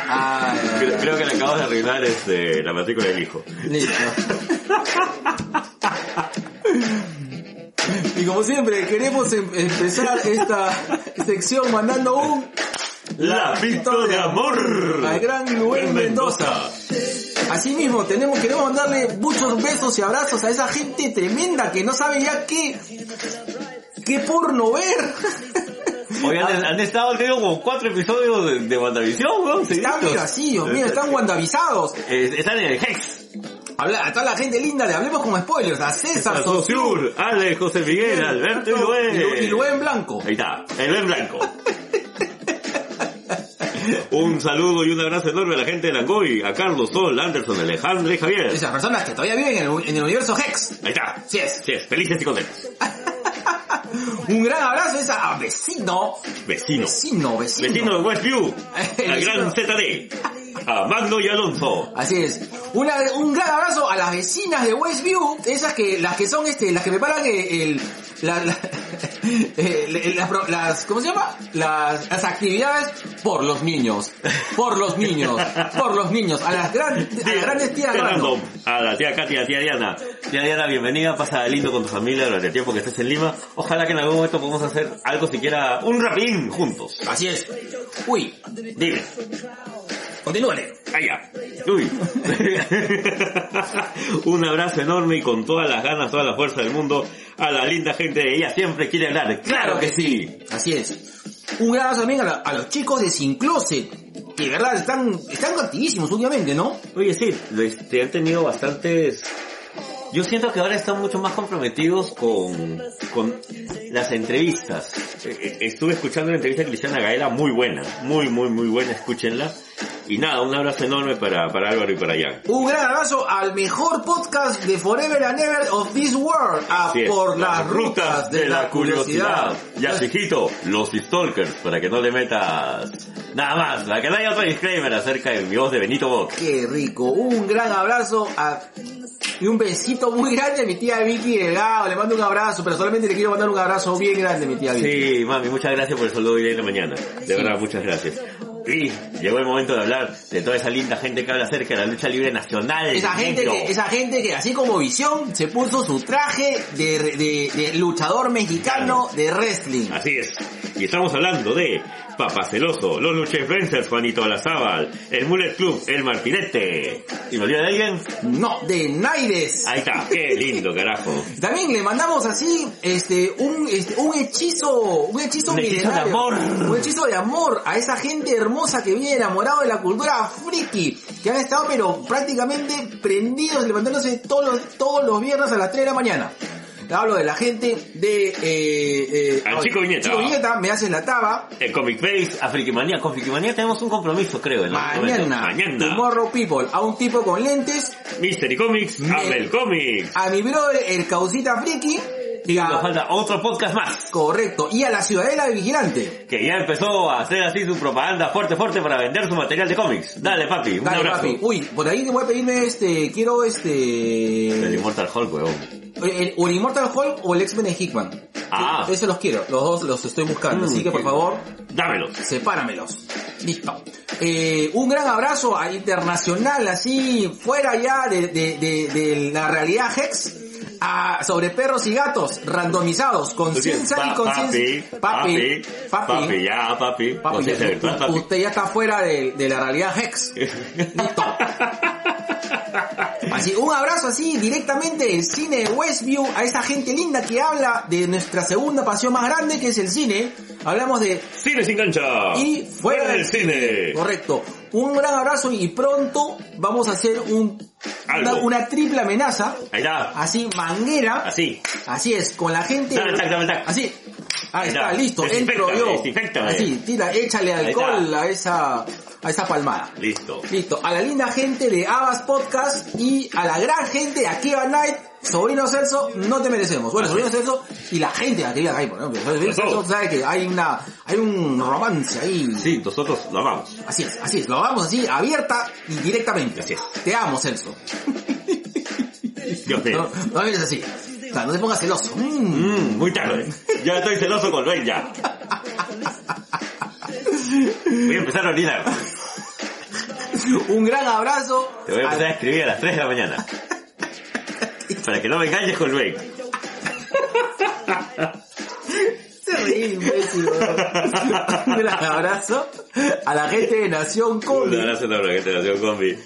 Ay, Creo, creo que le acabas de arruinar este, la matrícula del hijo. Listo. Y como siempre, queremos em- empezar esta sección mandando un Lapito de amor. al gran Rubén Mendoza. Asimismo, tenemos, queremos mandarle muchos besos y abrazos a esa gente tremenda que no sabe ya qué, qué porno ver. Oye, han, han estado creo como cuatro episodios de, de WandaVision, weón. Están seguidos. mira están wandavisados. Eh, están en el Hex. Habla, a toda la gente linda, le hablemos con spoilers, a César Saussure, Ale, José Miguel, Alberto y Luis. y Luen Blanco. Ahí está, el en blanco. Un saludo y un abrazo enorme a la gente de Langoy, a Carlos, Sol, Anderson, Alejandro y Javier. Esas personas que todavía viven en el, en el universo Hex. Ahí está. Sí es. Sí es, felices y contentos. Un gran abrazo es a vecino. Vecino. Vecino, vecino. Vecino de Westview. El gran ZD. A Magno y Alonso. Así es. Una, un gran abrazo a las vecinas de Westview, esas que, las que son este, las que preparan el, el- la, la- el- las, las- ¿cómo se llama? Las, las actividades por los niños. Por los niños. Por los niños. A las, gran, a las grandes tías. Random. A la tía Katy a la tía Diana. Tía Diana, bienvenida. Pasa lindo con tu familia durante el tiempo que estés en Lima. Ojalá que en algún momento podamos hacer algo siquiera, un rapidín juntos. Así es. Uy, Dime. Continúale. Allá. Uy. Un abrazo enorme y con todas las ganas, toda la fuerza del mundo a la linda gente de ella siempre quiere hablar. Claro que sí. Así es. Un abrazo también a, la- a los chicos de Sin Closet, que de verdad están, están activísimos últimamente, ¿no? Oye, sí, este, han tenido bastantes... Yo siento que ahora están mucho más comprometidos con, con las entrevistas. Eh, eh, Estuve escuchando una entrevista que le hicieron a Gaela, muy buena, muy, muy, muy buena, escúchenla. Y nada, un abrazo enorme para, para Álvaro y para Jan. Un gran abrazo al mejor podcast de Forever and Ever of this world, a es, por las rutas de la curiosidad. Ya, hijito, los stalkers, para que no le metas nada más, para que no haya otro disclaimer acerca de mi voz de Benito Box. Qué rico. Un gran abrazo a, y un besito muy grande a mi tía Vicky Delgado. Le mando un abrazo, pero solamente le quiero mandar un abrazo bien grande a mi tía Vicky. Sí, mami, muchas gracias por el saludo de hoy en la mañana. De verdad, muchas gracias. Y llegó el momento de hablar de toda esa linda gente que habla acerca de la lucha libre nacional. Esa gente, negro. que, esa gente que así como Visión se puso su traje de, de- de luchador mexicano de wrestling. Así es. Y estamos hablando de Papa Celoso, los Lucha Influencers, Juanito Alazábal, el Mullet Club, el Martinete. ¿Y me olvidé de alguien? No, de Naides. Ahí está, qué lindo carajo. También le mandamos así, este, un, este, un hechizo, un hechizo Un hechizo de amor. Un hechizo de amor a esa gente hermosa que viene enamorado de la cultura friki, que han estado pero prácticamente prendidos, levantándose todos los, todos los viernes a las 3 de la mañana. Hablo de la gente de, eh, eh, Al Chico Viñeta. Chico Viñeta, me haces la taba. En Comic Base, a Frikimanía. Con Frikimanía tenemos un compromiso, creo. En. Mañana, Mañana. Tomorrow People, a un tipo con lentes, Mystery Comics, Me- Comics. a mi brother, el Causita Friki, Y a- nos falta otro podcast más. correcto, y a la Ciudadela de Vigilante. Que ya empezó a hacer así su propaganda fuerte, fuerte para vender su material de cómics. Dale, papi, un Dale, abrazo. papi. Uy, por ahí te voy a pedirme este, quiero El este... Immortal Hulk, weón. El- o el Immortal Hulk o el X-Men de Hickman. Ah. Ese los quiero, los dos los estoy buscando, Mm, así que por favor, Dámelos. sepáramelos. Listo. eh, un gran abrazo a internacional, así, fuera ya de, de, de, de la realidad Hex, a, sobre perros y gatos, randomizados, con ciencia y conciencia. papi, papi, papi, ya, papi. Papi, ya- papi. usted ya está fuera de, de la realidad Hex. Listo. Así, un abrazo así directamente cine Westview a esa gente linda que habla de nuestra segunda pasión más grande que es el cine. Hablamos de Cine sin gancha. y fuera del cine. Correcto. Un gran abrazo y pronto vamos a hacer un, una, una triple amenaza. Ahí está. Así, manguera. Así. Así es, con la gente. Tac. Así. Ahí está, Ya. listo, entro yo. Así, tira, échale alcohol a esa, a esa palmada. Listo. Listo, a la linda gente de Abas Podcast y a la gran gente de Akiva Night, Sobrino Celso, no te merecemos. Bueno, Sobrino Celso y la gente de Akiva Night, por ejemplo. Sobrino Celso sabe que hay una, hay un romance ahí. Sí, nosotros lo amamos. Así es, así es, lo vamos así, abierta y directamente. Así es. Te amo, Celso. Dios mío. No, no así. No te pongas celoso. Mm. Mm, muy tarde. Ya estoy celoso con Luis ya. Voy a empezar a orinar. Un gran abrazo. Te voy a empezar a escribir a las 3 de la mañana. Para que no me engañes con Luis. Se ríe, imbécil, weón. Un gran abrazo a la gente de Nación Un Combi. abrazo enorme, gente de Nación Combi.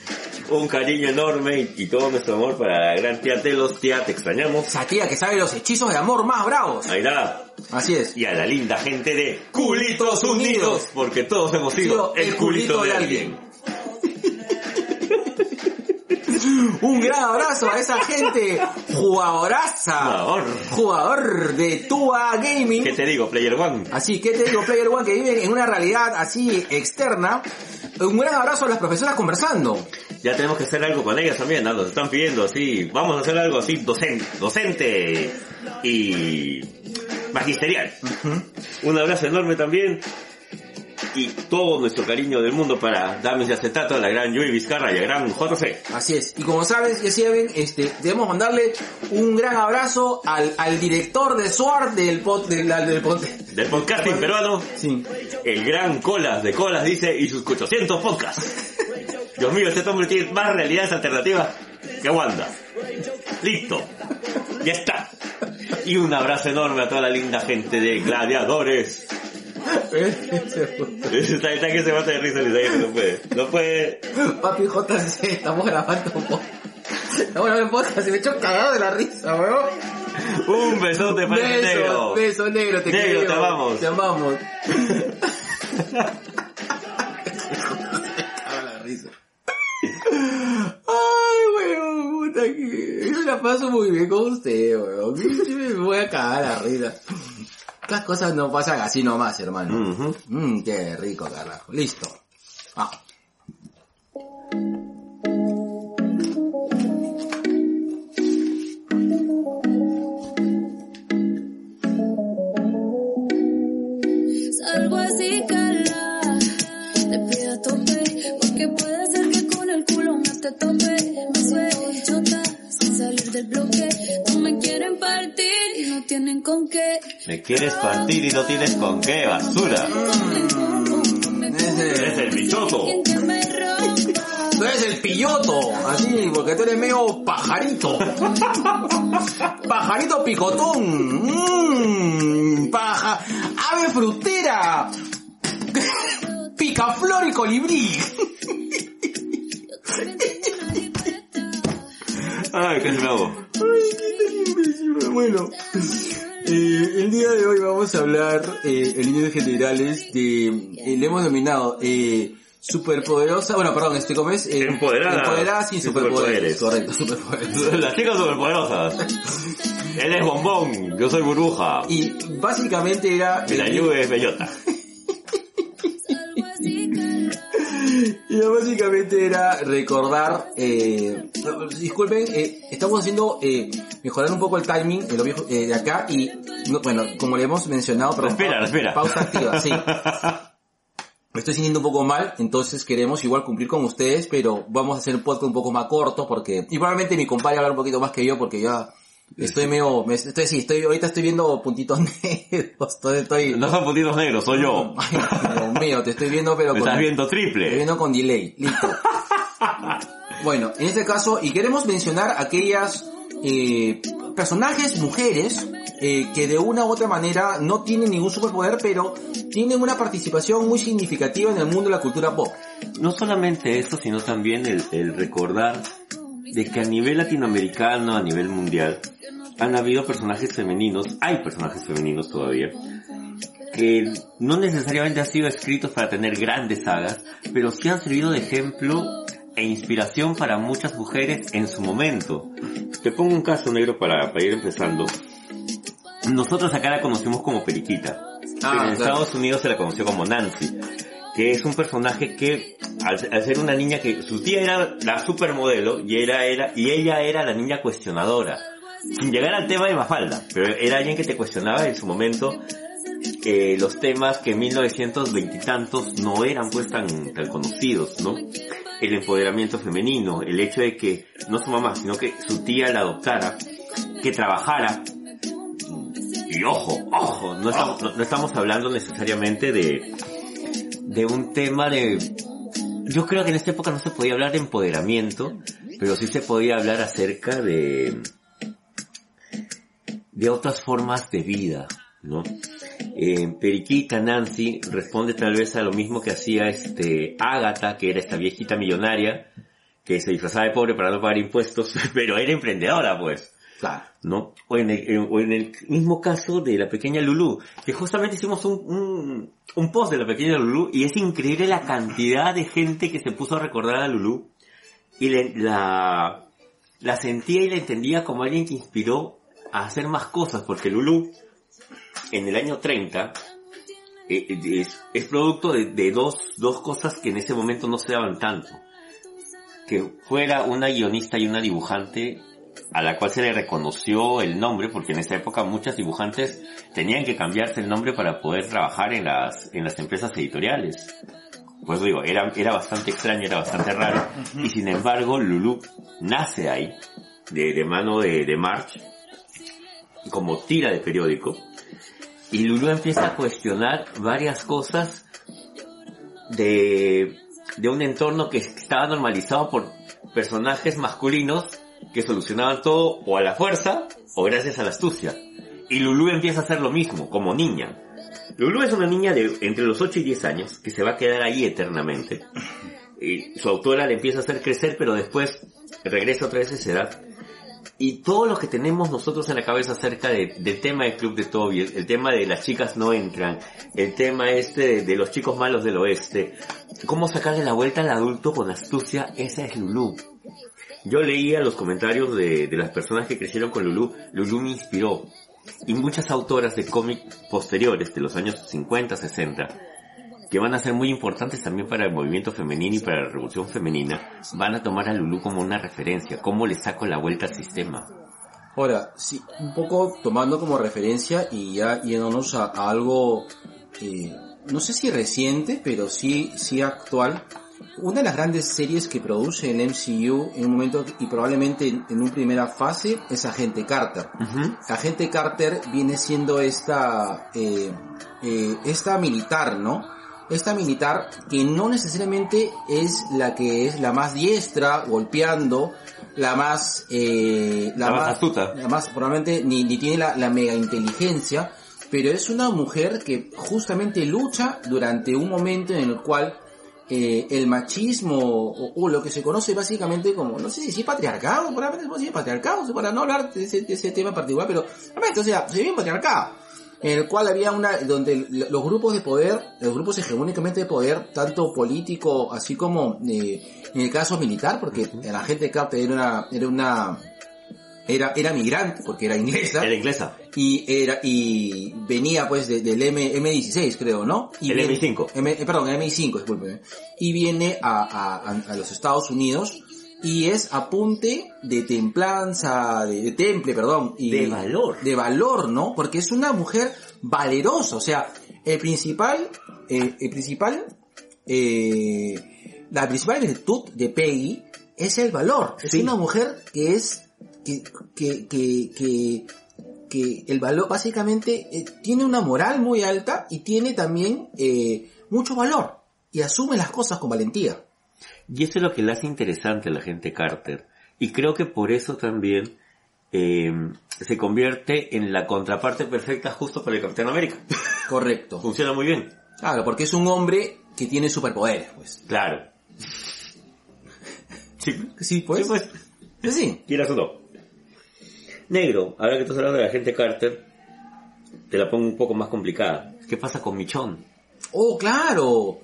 Un cariño enorme y, y todo nuestro amor para la gran tía Telos. Tía, te extrañamos. Esa tía que sabe los hechizos de amor más bravos. Ahí está. Así es. Y a la linda gente de Culitos Unidos. Porque todos hemos sido el culito de alguien. Un gran abrazo a esa gente jugadoraza. Jugador. Jugador de Tua Gaming. ¿Qué te digo, Player One? Así que te digo, Player One, que viven en una realidad así externa. Un gran abrazo a las profesoras conversando. Ya tenemos que hacer algo con ellas también, ¿no? Nos están pidiendo así, vamos a hacer algo así docente, docente y magisterial. Un abrazo enorme también y todo nuestro cariño del mundo para Dames de Acetato, la gran Yui Vizcarra y el gran JC. Así es. Y como sabes, ya saben, este, debemos mandarle un gran abrazo al, al director de SWART del pod, del, del pod- Del podcasting peruano, Sí. el gran Colas de Colas dice y sus 800 podcasts. Dios mío, este hombre tiene más realidades alternativas que Wanda. Listo. Ya está. Y un abrazo enorme a toda la linda gente de Gladiadores. Está, está que se mata de risa el no puede. No puede. Papi JC, estamos grabando un podcast. Estamos grabando un podcast y me echo cagado de la risa, weón. Un besote para el Beso, negro. beso negro, te Negro, te amamos. Te amamos. La risa. Ay, weón, puta que... Yo me la paso muy bien con usted, weón. Me voy a cagar la risa. Las cosas no pasan así nomás, hermano. Mmm, qué rico, carajo. Listo. Ah. Salgo así, cala, te pido a tope, porque puede ser que con el culo no te tope. Me suelo chota, sin salir del bloque, no me quieren partir no tienen con qué. Me quieres partir y no tienes con qué, basura. Eres el bichoto. Tú eres el pilloto, así, porque tú eres medio pajarito. pajarito picotón. Mmm, paja. Ave frutera. Picaflor y colibrí. Ay, qué hago. Bueno, eh, el día de hoy vamos a hablar eh, en líneas generales de, eh, le hemos denominado eh, superpoderosa, bueno, perdón, este cómo es, Eh, Empoderada. empoderada sin Sin superpoderes. superpoderes. Correcto, superpoderes. Las chicas superpoderosas. Él es bombón, yo soy burbuja. Y básicamente era... La lluvia es bellota. Básicamente era recordar, eh, disculpen, eh, estamos haciendo, eh, mejorar un poco el timing de, lo viejo, eh, de acá y, no, bueno, como le hemos mencionado, pero respira. pausa activa, sí. Me estoy sintiendo un poco mal, entonces queremos igual cumplir con ustedes, pero vamos a hacer un podcast un poco más corto porque, y probablemente mi compadre hablar un poquito más que yo porque ya Estoy medio, me, estoy, sí, estoy, ahorita estoy viendo puntitos negros, estoy, estoy, No son puntitos negros, soy yo. Ay, Dios mío, te estoy viendo pero Me con, estás viendo estoy triple. viendo con delay, listo. bueno, en este caso, y queremos mencionar aquellas, eh, personajes mujeres, eh, que de una u otra manera no tienen ningún superpoder, pero tienen una participación muy significativa en el mundo de la cultura pop. No solamente eso, sino también el, el recordar de que a nivel latinoamericano, a nivel mundial, han habido personajes femeninos, hay personajes femeninos todavía, que no necesariamente han sido escritos para tener grandes sagas, pero sí han servido de ejemplo e inspiración para muchas mujeres en su momento. Te pongo un caso negro para, para ir empezando. Nosotros acá la conocimos como Periquita. Ah, en claro. Estados Unidos se la conoció como Nancy, que es un personaje que, al, al ser una niña que su tía era la supermodelo y, era, era, y ella era la niña cuestionadora. Sin llegar al tema de Mafalda, pero era alguien que te cuestionaba en su momento eh, los temas que en 1920 y tantos no eran pues tan, tan conocidos, ¿no? El empoderamiento femenino, el hecho de que no su mamá, sino que su tía la adoptara, que trabajara, y ojo, ojo, no estamos, no, no estamos hablando necesariamente de, de un tema de, yo creo que en esta época no se podía hablar de empoderamiento, pero sí se podía hablar acerca de, de otras formas de vida, ¿no? Eh, Periquita Nancy responde tal vez a lo mismo que hacía este Agatha, que era esta viejita millonaria, que se disfrazaba de pobre para no pagar impuestos, pero era emprendedora pues. Claro. ¿no? O en, el, en- o en el mismo caso de la pequeña Lulu, que justamente hicimos un, un, un post de la pequeña Lulu y es increíble la cantidad de gente que se puso a recordar a Lulu y le- la, la sentía y la entendía como alguien que inspiró a hacer más cosas, porque Lulu en el año 30 eh, eh, es, es producto de, de dos, dos cosas que en ese momento no se daban tanto. Que fuera una guionista y una dibujante a la cual se le reconoció el nombre, porque en esa época muchas dibujantes tenían que cambiarse el nombre para poder trabajar en las, en las empresas editoriales. Pues digo, era, era bastante extraño, era bastante raro, y sin embargo Lulu nace ahí, de, de mano de, de March, como tira de periódico, y Lulu empieza a cuestionar varias cosas de, de un entorno que estaba normalizado por personajes masculinos que solucionaban todo o a la fuerza o gracias a la astucia. Y Lulu empieza a hacer lo mismo, como niña. Lulu es una niña de entre los 8 y 10 años que se va a quedar ahí eternamente. Y su autora le empieza a hacer crecer, pero después regresa otra vez a esa edad. Y todo lo que tenemos nosotros en la cabeza acerca de- del tema del club de Toby, el, tema de las chicas no entran, el tema este de, de los chicos malos del oeste, cómo sacarle la vuelta al adulto con astucia, esa es Lulu. Yo leía los comentarios de, de las personas que crecieron con Lulu, Lulu me inspiró. Y muchas autoras de cómic posteriores, de los años 50, 60, que van a ser muy importantes también para el movimiento femenino y para la revolución femenina, van a tomar a Lulu como una referencia, cómo le saco la vuelta al sistema. Ahora, sí, un poco tomando como referencia y ya yéndonos a, a algo, eh, no sé si reciente, pero sí, sí actual. Una de las grandes series que produce el MCU en un momento y probablemente en, en una primera fase es Agente Carter. Ujú. Agente Carter viene siendo esta, eh, eh, esta militar, ¿no? Esta militar que no necesariamente es la que es la más diestra, golpeando, la más, eh, La más astuta. la más, probablemente ni, ni tiene la, la mega inteligencia, pero es una mujer que justamente lucha durante un momento en el cual eh, el machismo o, o lo que se conoce básicamente como, no sé si es patriarcado, probablemente si es patriarcado, para no hablar de ese, de ese tema en particular, pero realmente, o sea, se vive un patriarcado, en el cual había una, donde los grupos de poder, los grupos hegemónicamente de poder, tanto político, así como eh, en el caso militar, porque la gente de Carter era una, era una, era, era migrante, porque era inglesa, Era inglesa. y era y venía pues de- del M, M16 creo, ¿no? Y El viene- M5. M- eh, perdón, el M5, disculpe. Y viene a, a- a los Estados Unidos y es apunte de templanza, de, de temple, perdón. Y De valor. De valor, ¿no? Porque es una mujer valerosa, o sea, el principal, eh, el principal, eh, la principal virtud de Peggy es el valor. Es Sí. una mujer que es que, que, que, que, que el valor, básicamente, eh, tiene una moral muy alta y tiene también eh, mucho valor y asume las cosas con valentía. Y eso es lo que le hace interesante a la gente Carter. Y creo que por eso también eh, se convierte en la contraparte perfecta justo para el Capitán América. Correcto. Funciona muy bien. Claro, porque es un hombre que tiene superpoderes, pues. Claro. Sí, Sí, pues. sí, pues. Sí, sí. Quieras o no. Negro, ahora que estás hablando de la gente Carter, te la pongo un poco más complicada. ¿Qué pasa con Michón? Oh, claro.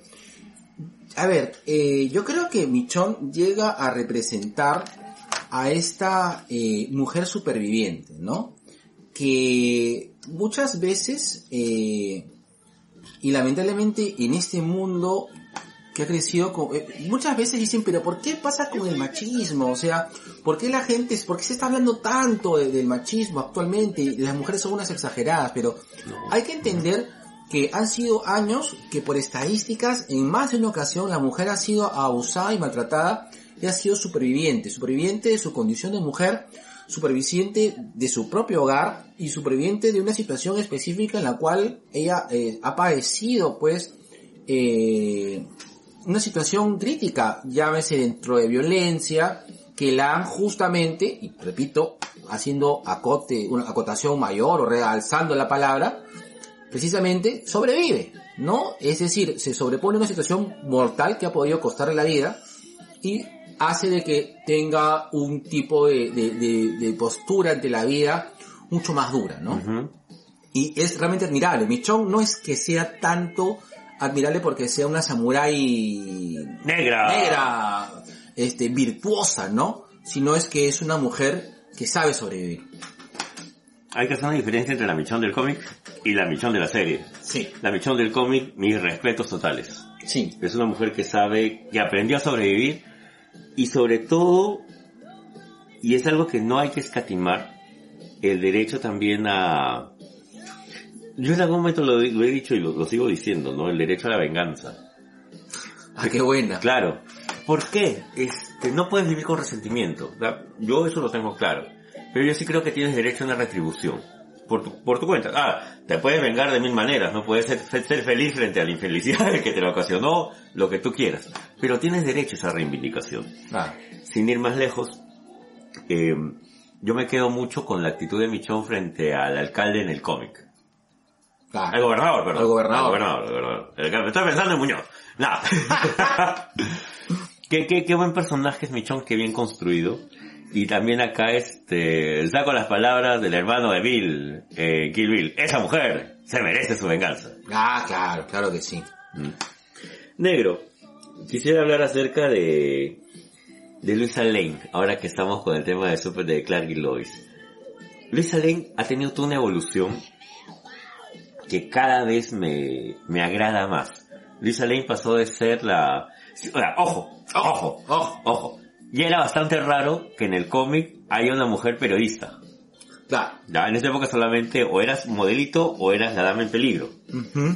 A ver, eh, yo creo que Michón llega a representar a esta eh, mujer superviviente, ¿no? Que muchas veces, eh, y lamentablemente en este mundo que ha crecido, con- eh, muchas veces dicen, pero ¿por qué pasa con el machismo? O sea, ¿por qué la gente, por qué se está hablando tanto de- del machismo actualmente? Las mujeres son unas exageradas, pero hay que entender que han sido años que por estadísticas, en más de una ocasión, la mujer ha sido abusada y maltratada y ha sido superviviente, superviviente de su condición de mujer, superviviente de su propio hogar y superviviente de una situación específica en la cual ella eh, ha padecido, pues, eh, una situación crítica, llámese dentro de violencia, que la han justamente, y repito, haciendo acote, una acotación mayor o realzando la palabra, precisamente sobrevive, ¿no? Es decir, se sobrepone a una situación mortal que ha podido costarle la vida y hace de que tenga un tipo de, de- de- de postura ante la vida mucho más dura, ¿no? Y es realmente admirable. Michonne no es que sea tanto admirable porque sea una samurái Negra. negra, este, virtuosa, ¿no? Sino es que es una mujer que sabe sobrevivir. Hay que hacer una diferencia entre la Michón del cómic y la Michón de la serie. Sí, La Michón del cómic, mis respetos totales. sí. Es una mujer que sabe, que aprendió a sobrevivir y sobre todo, y es algo que no hay que escatimar, el derecho también a... Yo en algún momento lo, lo he dicho y lo, lo sigo diciendo, ¿no? El derecho a la venganza. Ah, qué buena. Claro. ¿Por qué? Este, no puedes vivir con resentimiento. Yo eso lo tengo claro. Pero yo sí creo que tienes derecho a una retribución. Por tu, por tu cuenta. Ah, te puedes vengar de mil maneras. No puedes ser, ser feliz frente a la infelicidad que te lo ocasionó, lo que tú quieras. Pero tienes derecho a esa reivindicación. Ah, Sin ir más lejos, eh, yo me quedo mucho con la actitud de Michón frente al alcalde en el cómic. ah. Al gobernador, perdón. Al gobernador. Al gobernador, al gobernador. El que- Estoy pensando en Muñoz. Nada. qué, qué, qué buen personaje es Michón, qué bien construido. Y también acá este, saco las palabras del hermano de Bill, eh, Kill Bill. Esa mujer se merece su venganza. Ah, claro, claro que sí. Negro, quisiera hablar acerca de, de Luisa Lane, ahora que estamos con el tema de Super de Clark y Lois. Luisa Lane ha tenido toda una evolución que cada vez me, me agrada más. Luisa Lane pasó de ser la... ojo, ojo, ojo, ojo. Y era bastante raro que en el cómic haya una mujer periodista. Claro. Ya, en esa época solamente o eras modelito o eras la dama en peligro.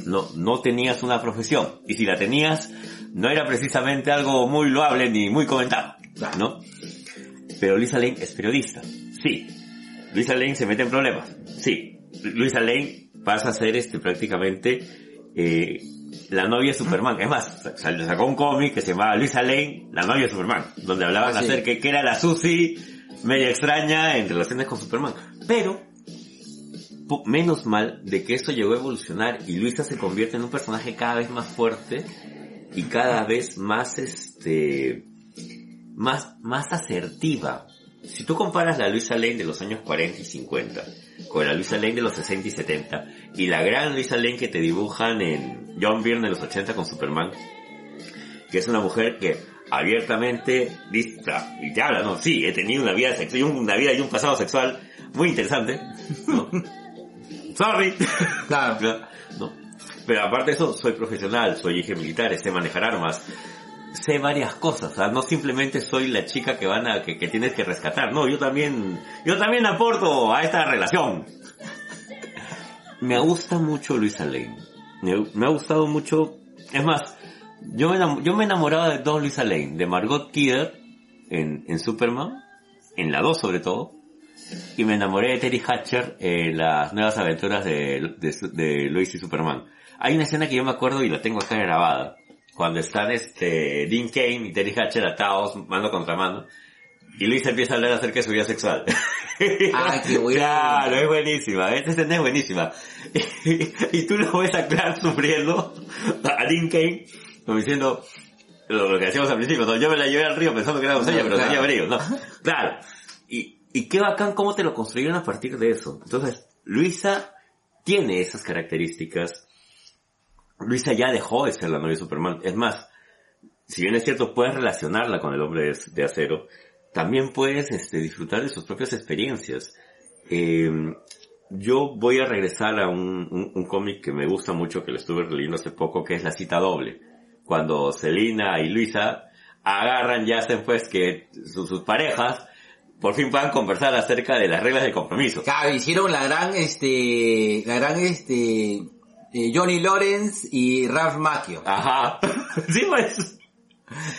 No, no tenías una profesión. Y si la tenías, no era precisamente algo muy loable ni muy comentado. Claro. ¿No? Pero Luisa Lane es periodista. Sí. Luisa Lane se mete en problemas. Sí. Luisa Lane pasa a ser este prácticamente eh, la novia de Superman. Es más, sa- sacó un cómic que se llamaba Luisa Lane, la novia de Superman, donde hablaban Ah, sí. acerca de que era la Susie media extraña en relaciones con Superman. Pero menos mal de que esto llegó a evolucionar y Luisa se convierte en un personaje cada vez más fuerte y cada vez más este más más asertiva. Si tú comparas la Luisa Lane de los años 40 y 50 con la Luisa Lane de los 60 y 70 y la gran Luisa Lane que te dibujan en John Byrne de los 80 con Superman, que es una mujer que abiertamente dice, y te habla, no, sí, he tenido una vida sexual, una vida y un pasado sexual muy interesante, ¿no? Sorry. Claro. Ya, ¿no? Pero aparte de eso, soy profesional, soy eje militar, sé manejar armas, sé varias cosas, o sea, no simplemente soy la chica que van a, que, que tienes que rescatar, no, yo también, yo también aporto a esta relación. Me gusta mucho Luisa Lane. Me, me ha gustado mucho, es más, yo me, yo me enamoraba de dos Luisa Lane, de Margot Kidder en, en Superman, en la 2 sobre todo, y me enamoré de Terry Hatcher en las nuevas aventuras de, de, de Lois y Superman. Hay una escena que yo me acuerdo y la tengo acá grabada, cuando están este Dean Kane y Terry Hatcher atados mano contra mano, y Luis empieza a hablar acerca de su vida sexual. Ah, qué bueno. Claro, es buenísima, esta escena es buenísima. y tú lo ves a Clark sufriendo, a Dean Kane, como diciendo, lo, lo que decíamos al principio, ¿no? yo me la llevé al río pensando que era botella, pero claro. tenía brillo, ¿no? Claro. Y, y qué bacán cómo te lo construyeron a partir de eso. Entonces, Luisa tiene esas características. Luisa ya dejó de ser la novia de Superman. Es más, si bien es cierto, puedes relacionarla con el hombre de, acero, también puedes este, disfrutar de sus propias experiencias. Eh, yo voy a regresar a un, cómic que me gusta mucho, que lo estuve leyendo hace poco, que es La cita doble. Cuando Selina y Luisa agarran ya hacen pues que sus, sus parejas por fin puedan conversar acerca de las reglas del compromiso. Claro, hicieron la gran, este, la gran, este, eh, Johnny Lawrence y Ralph Macchio. Ajá. sí, pues.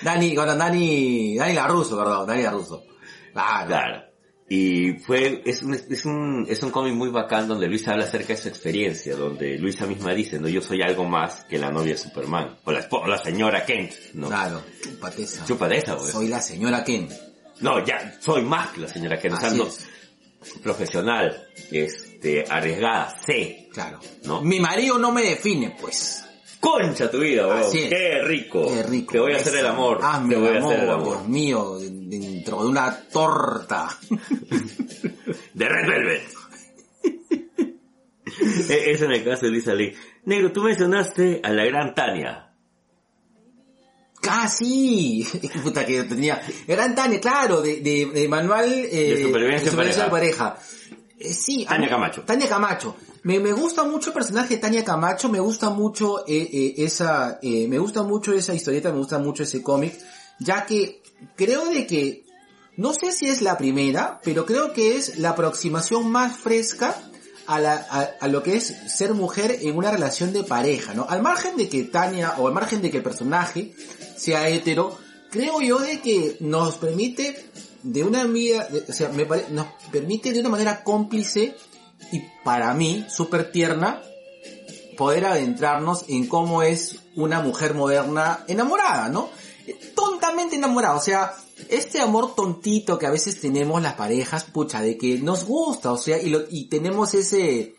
Dani, bueno, Dani, Dani LaRusso, perdón, Dani LaRusso. Claro. Claro. Y fue, es un, es un, es un cómic muy bacán donde Luisa habla acerca de su experiencia, donde Luisa misma dice, no, yo soy algo más que la novia de Superman, o la, o la señora Kent, ¿no? Claro, chúpate esa. Chúpate esa, pues. Soy la señora Ken. No, ya, soy más que la señora Kent, o sea, Así no- es. profesional, este, arriesgada, sé, Claro. ¿no? Mi marido no me define, pues. Concha tu vida, weón. Es. Qué rico. Qué rico. Te voy a hacer el amor. Hazme Te voy el a amor, hacer el amor. Dios mío, dentro de una torta. De Red Velvet. E- Ese en el caso de Lisa Lee. Negro, tú mencionaste a la gran Tania. Casi. Puta que tenía. Gran Tania, claro, de, de, de manual eh, De supervivencia en de pareja. Eh, sí. Tania Camacho. Tania Camacho. Me, me gusta mucho el personaje de Tania Camacho, me gusta mucho eh, eh, esa, eh, me gusta mucho esa historieta, me gusta mucho ese cómic, ya que creo de que, no sé si es la primera, pero creo que es la aproximación más fresca a, la, a, a lo que es ser mujer en una relación de pareja, ¿no? Al margen de que Tania, o al margen de que el personaje sea hetero, creo yo de que nos permite de una vida, de- o sea, me pare- nos permite de una manera cómplice y para mí súper tierna poder adentrarnos en cómo es una mujer moderna enamorada, ¿no? Tontamente enamorada, o sea, este amor tontito que a veces tenemos las parejas, pucha, de que nos gusta, o sea, y, lo, y tenemos ese,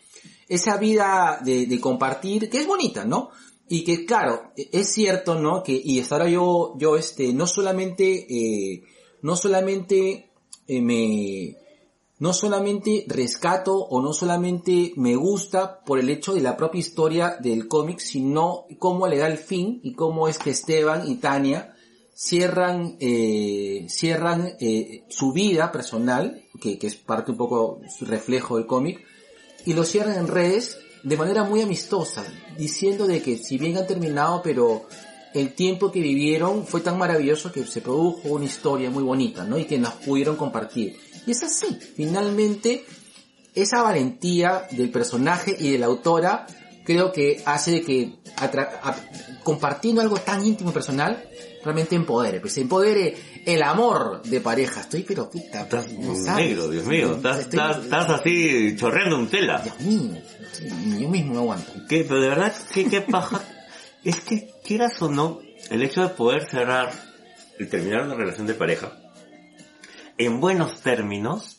esa vida de, de compartir que es bonita, ¿no? Y que claro, es cierto, ¿no? Que, y hasta ahora yo, yo este, no solamente, eh, no solamente eh, me, no solamente rescato o no solamente me gusta por el hecho de la propia historia del cómic, sino cómo le da el fin y cómo es que Esteban y Tania cierran, eh, cierran eh, su vida personal, que, que es parte un poco reflejo del cómic, y lo cierran en redes de manera muy amistosa, diciendo de que si bien han terminado, pero el tiempo que vivieron fue tan maravilloso que se produjo una historia muy bonita, ¿no? Y que nos pudieron compartir. Y es así, finalmente, esa valentía del personaje y de la autora creo que hace de que compartiendo algo tan íntimo y personal realmente empodere, pues empodere el amor de pareja. Estoy pero puta, Estás no sabes. negro, Dios mío. Estás, Estoy- estás, estás así chorreando un tela. Dios mío, yo mismo me aguanto. ¿Qué? Pero de verdad, ¿qué, qué paja? Es que, quieras o no, el hecho de poder cerrar y terminar una relación de pareja en buenos términos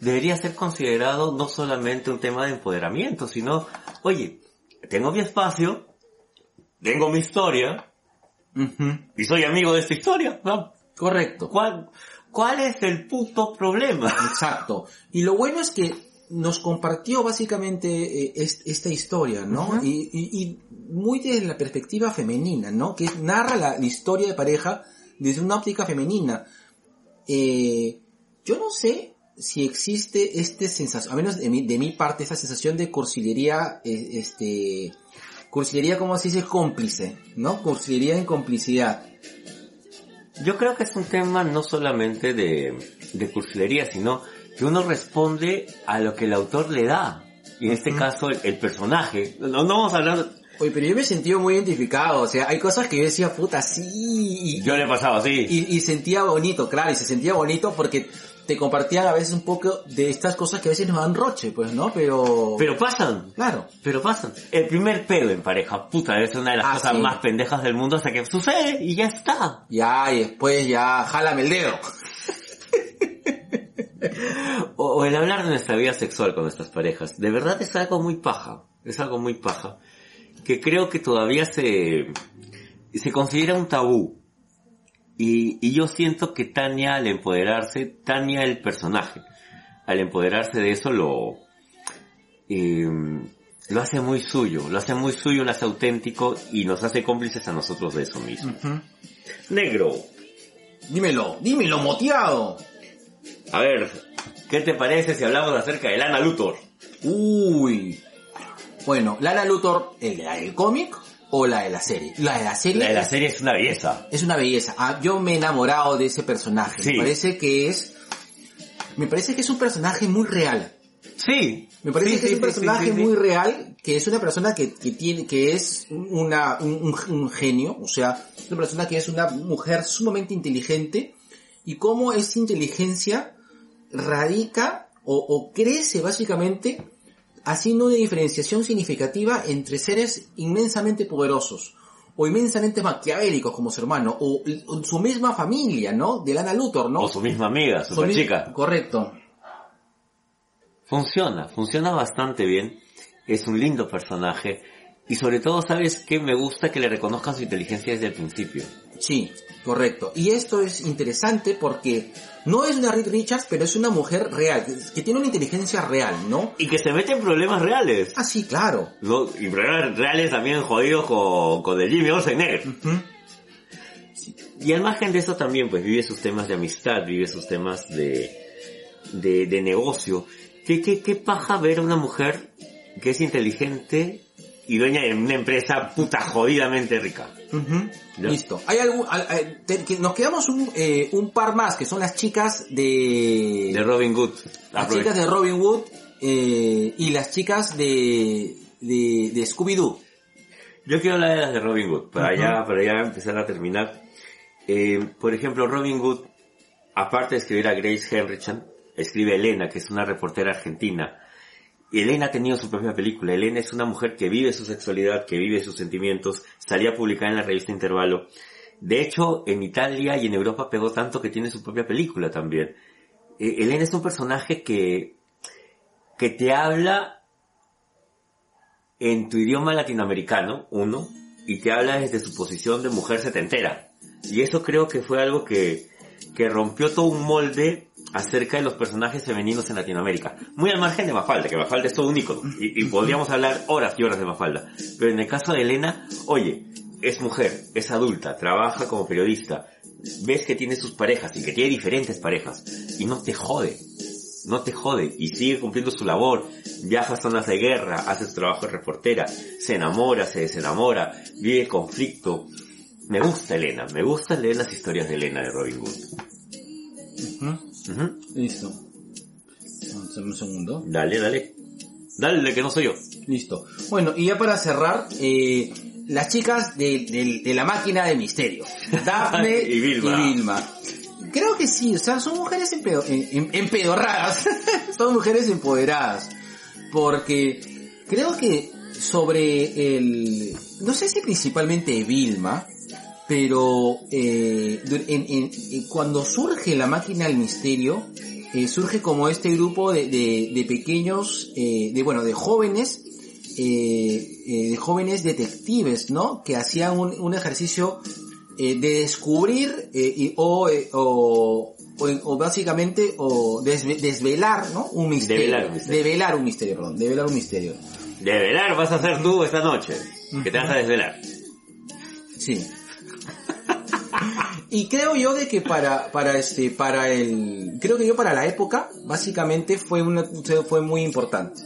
debería ser considerado no solamente un tema de empoderamiento, sino, oye, tengo mi espacio, tengo mi historia y soy amigo de esta historia. ¿no? Correcto. ¿Cuál, ¿Cuál es el puto problema? Exacto. Y lo bueno es que nos compartió básicamente eh, es- esta historia, ¿no? Ujú. y, y- y muy desde la perspectiva femenina, ¿no? Que narra la, la historia de pareja desde una óptica femenina. Eh, yo no sé si existe este sensación, a menos de mi, de mi parte, esta sensación de cursilería, eh, este, cursilería como se dice, cómplice, ¿no? Cursilería en complicidad. Yo creo que es un tema no solamente de, de cursilería, sino que uno responde a lo que el autor le da. Y en este caso, el, el personaje. No, no vamos a hablar Oye, pero yo me he sentido muy identificado, o sea, hay cosas que yo decía, puta, sí, Yo le he pasado así. y, y sentía bonito, claro, y se sentía bonito porque te compartían a veces un poco de estas cosas que a veces nos dan roche, pues, ¿no? Pero... Pero pasan. Claro. Pero pasan. El primer pedo en pareja, puta, es una de las Ah, cosas sí. más pendejas del mundo hasta que sucede y ya está. Ya, y después ya, jálame el dedo. O, o el hablar de nuestra vida sexual con nuestras parejas. De verdad es algo muy paja. Es algo muy paja. Que creo que todavía se, se considera un tabú. Y, y yo siento que Tania al empoderarse, Tania el personaje, al empoderarse de eso lo, eh, lo hace muy suyo, lo hace muy suyo, lo hace auténtico y nos hace cómplices a nosotros de eso mismo. Negro, Dímelo, dímelo, moteado. a ver, ¿qué te parece si hablamos acerca de Lana Luthor? Uy. Bueno, Lana Luthor, ¿el de la del cómic o la de la serie? La de la serie. La de la serie es una belleza. Es una belleza. Ah, yo me he enamorado de ese personaje. Sí. Me parece que es, me parece que es un personaje muy real. Sí. Me parece Sí, que sí, es un personaje muy real, que es una persona que, que tiene, que es una, un, un- un genio, o sea, una persona que es una mujer sumamente inteligente, y cómo esa inteligencia radica o, o crece básicamente haciendo una diferenciación significativa entre seres inmensamente poderosos, o inmensamente maquiavélicos como su hermano, o, o su misma familia, ¿no? De Lana Luthor, ¿no? O su misma amiga, Su mi- chica. Correcto. Funciona, funciona bastante bien. Es un lindo personaje. Y sobre todo, ¿sabes qué? Me gusta que le reconozcan su inteligencia desde el principio. Sí, correcto. Y esto es interesante porque no es una Reed Richards, pero es una mujer real, que- que tiene una inteligencia real, ¿no? Y que se mete en problemas reales. Ah, sí, claro. ¿no? Y problemas reales también jodidos con, con el Jimmy Olsen negro. Y al margen de eso también, pues vive sus temas de amistad, vive sus temas de, de, de negocio. ¿Qué, qué, qué paja ver a una mujer que es inteligente y dueña de una empresa puta jodidamente rica? Listo. Hay algún, nos quedamos un, eh, un par más, que son las chicas de... De Robin Hood. las chicas de Robin Hood eh, y las chicas de, de, de Scooby-Doo. Yo quiero hablar de las de Robin Hood, para Ujú. ya, para ya empezar a terminar. Eh, por ejemplo, Robin Hood, aparte de escribir a Grace Henrichan, escribe a Elena, que es una reportera argentina. Elena ha tenido su propia película. Elena es una mujer que vive su sexualidad, que vive sus sentimientos. Salía publicada en la revista Intervalo. De hecho, en Italia y en Europa pegó tanto que tiene su propia película también. Eh, Elena es un personaje que, que te habla en tu idioma latinoamericano, uno, y te habla desde su posición de mujer setentera. Y eso creo que fue algo que, que rompió todo un molde acerca de los personajes femeninos en Latinoamérica. Muy al margen de Mafalda, que Mafalda es todo un. Y, podríamos hablar horas y horas de Mafalda. Pero en el caso de Elena, oye, es mujer, es adulta, trabaja como periodista, ves que tiene sus parejas y que tiene diferentes parejas, y no te jode no te jode y sigue cumpliendo su labor, viaja a zonas de guerra, hace su trabajo de reportera, se enamora, se desenamora, vive conflicto. Me gusta Elena, me gustan leer las historias de Elena de Robin Hood. Listo. Un segundo. Dale, dale. Dale, que no soy yo. Listo. Bueno, y ya para cerrar, eh, las chicas de, de- de la máquina de misterio. Daphne Y Vilma. Creo que sí, o sea, son mujeres empedo- em- em- empedorradas. son mujeres empoderadas. Porque creo que sobre el... No sé si principalmente Vilma, pero eh, en- en- en- cuando surge la máquina del misterio, eh, surge como este grupo de, de- de pequeños, eh, de bueno, de jóvenes, eh, eh, de jóvenes detectives, ¿no? Que hacían un, un ejercicio eh, de descubrir eh, y- o, eh, o, o, o básicamente o desve- desvelar, ¿no? Un misterio. Develar un misterio. Develar un misterio, perdón. Develar un misterio. De velar vas a hacer tú esta noche, que te vas a desvelar. Sí. Y creo yo de que para, para este, para el, creo que yo para la época, básicamente fue una, fue muy importante.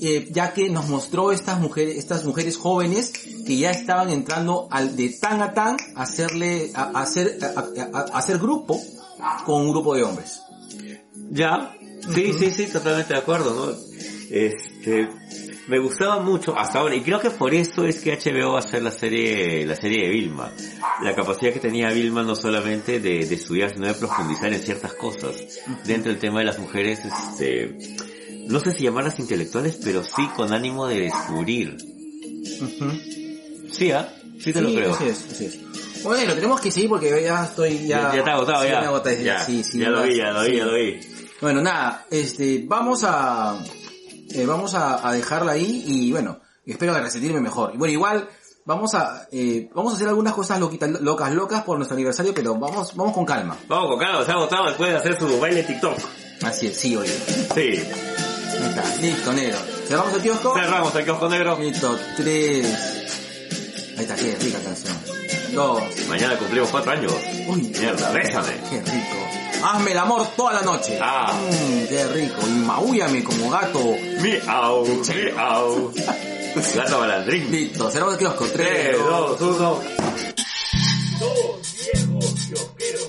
Eh, ya que nos mostró estas mujeres, estas mujeres jóvenes que ya estaban entrando al de tan a tan a hacerle, a, a hacer, a, hacer grupo con un grupo de hombres. Ya, sí, sí, sí, totalmente de acuerdo, ¿no? Este, me gustaba mucho hasta ahora y creo que por eso es que HBO va a hacer la serie la serie de Vilma. La capacidad que tenía Vilma no solamente de, de estudiar sino de profundizar en ciertas cosas. Dentro del tema de las mujeres este no sé si llamarlas intelectuales pero sí con ánimo de descubrir. Sí ah sí te lo creo. así es, así es. Bueno, tenemos que seguir porque ya estoy ya... ya, ya está agotado sí, ya. me agoté, ya, sí, sí, ya lo vi ya lo vi ya lo vi. Bueno, nada, este, vamos a, eh, vamos a, a dejarla ahí y bueno, espero de resentirme mejor. Y bueno, igual, vamos a, eh, vamos a hacer algunas cosas loquitas, locas, locas por nuestro aniversario, pero vamos, vamos con calma. vamos con Carlos se ha agotado después de hacer su baile TikTok Así es, sí, oye. sí Ahí está, listo, negro. ¿Cerramos el kiosco? cerramos el kiosco negro Listo, tres. Ahí está, qué rica canción. Dos. mañana cumplimos cuatro años Uy, mierda bésame qué rico. Hazme el amor toda la noche. Ah. Mm, qué rico. Y maúllame como gato. Miau, miau. gato balandrín. Listo, cerramos el kiosco. 3, 2, 1. Dos viejos kiosqueros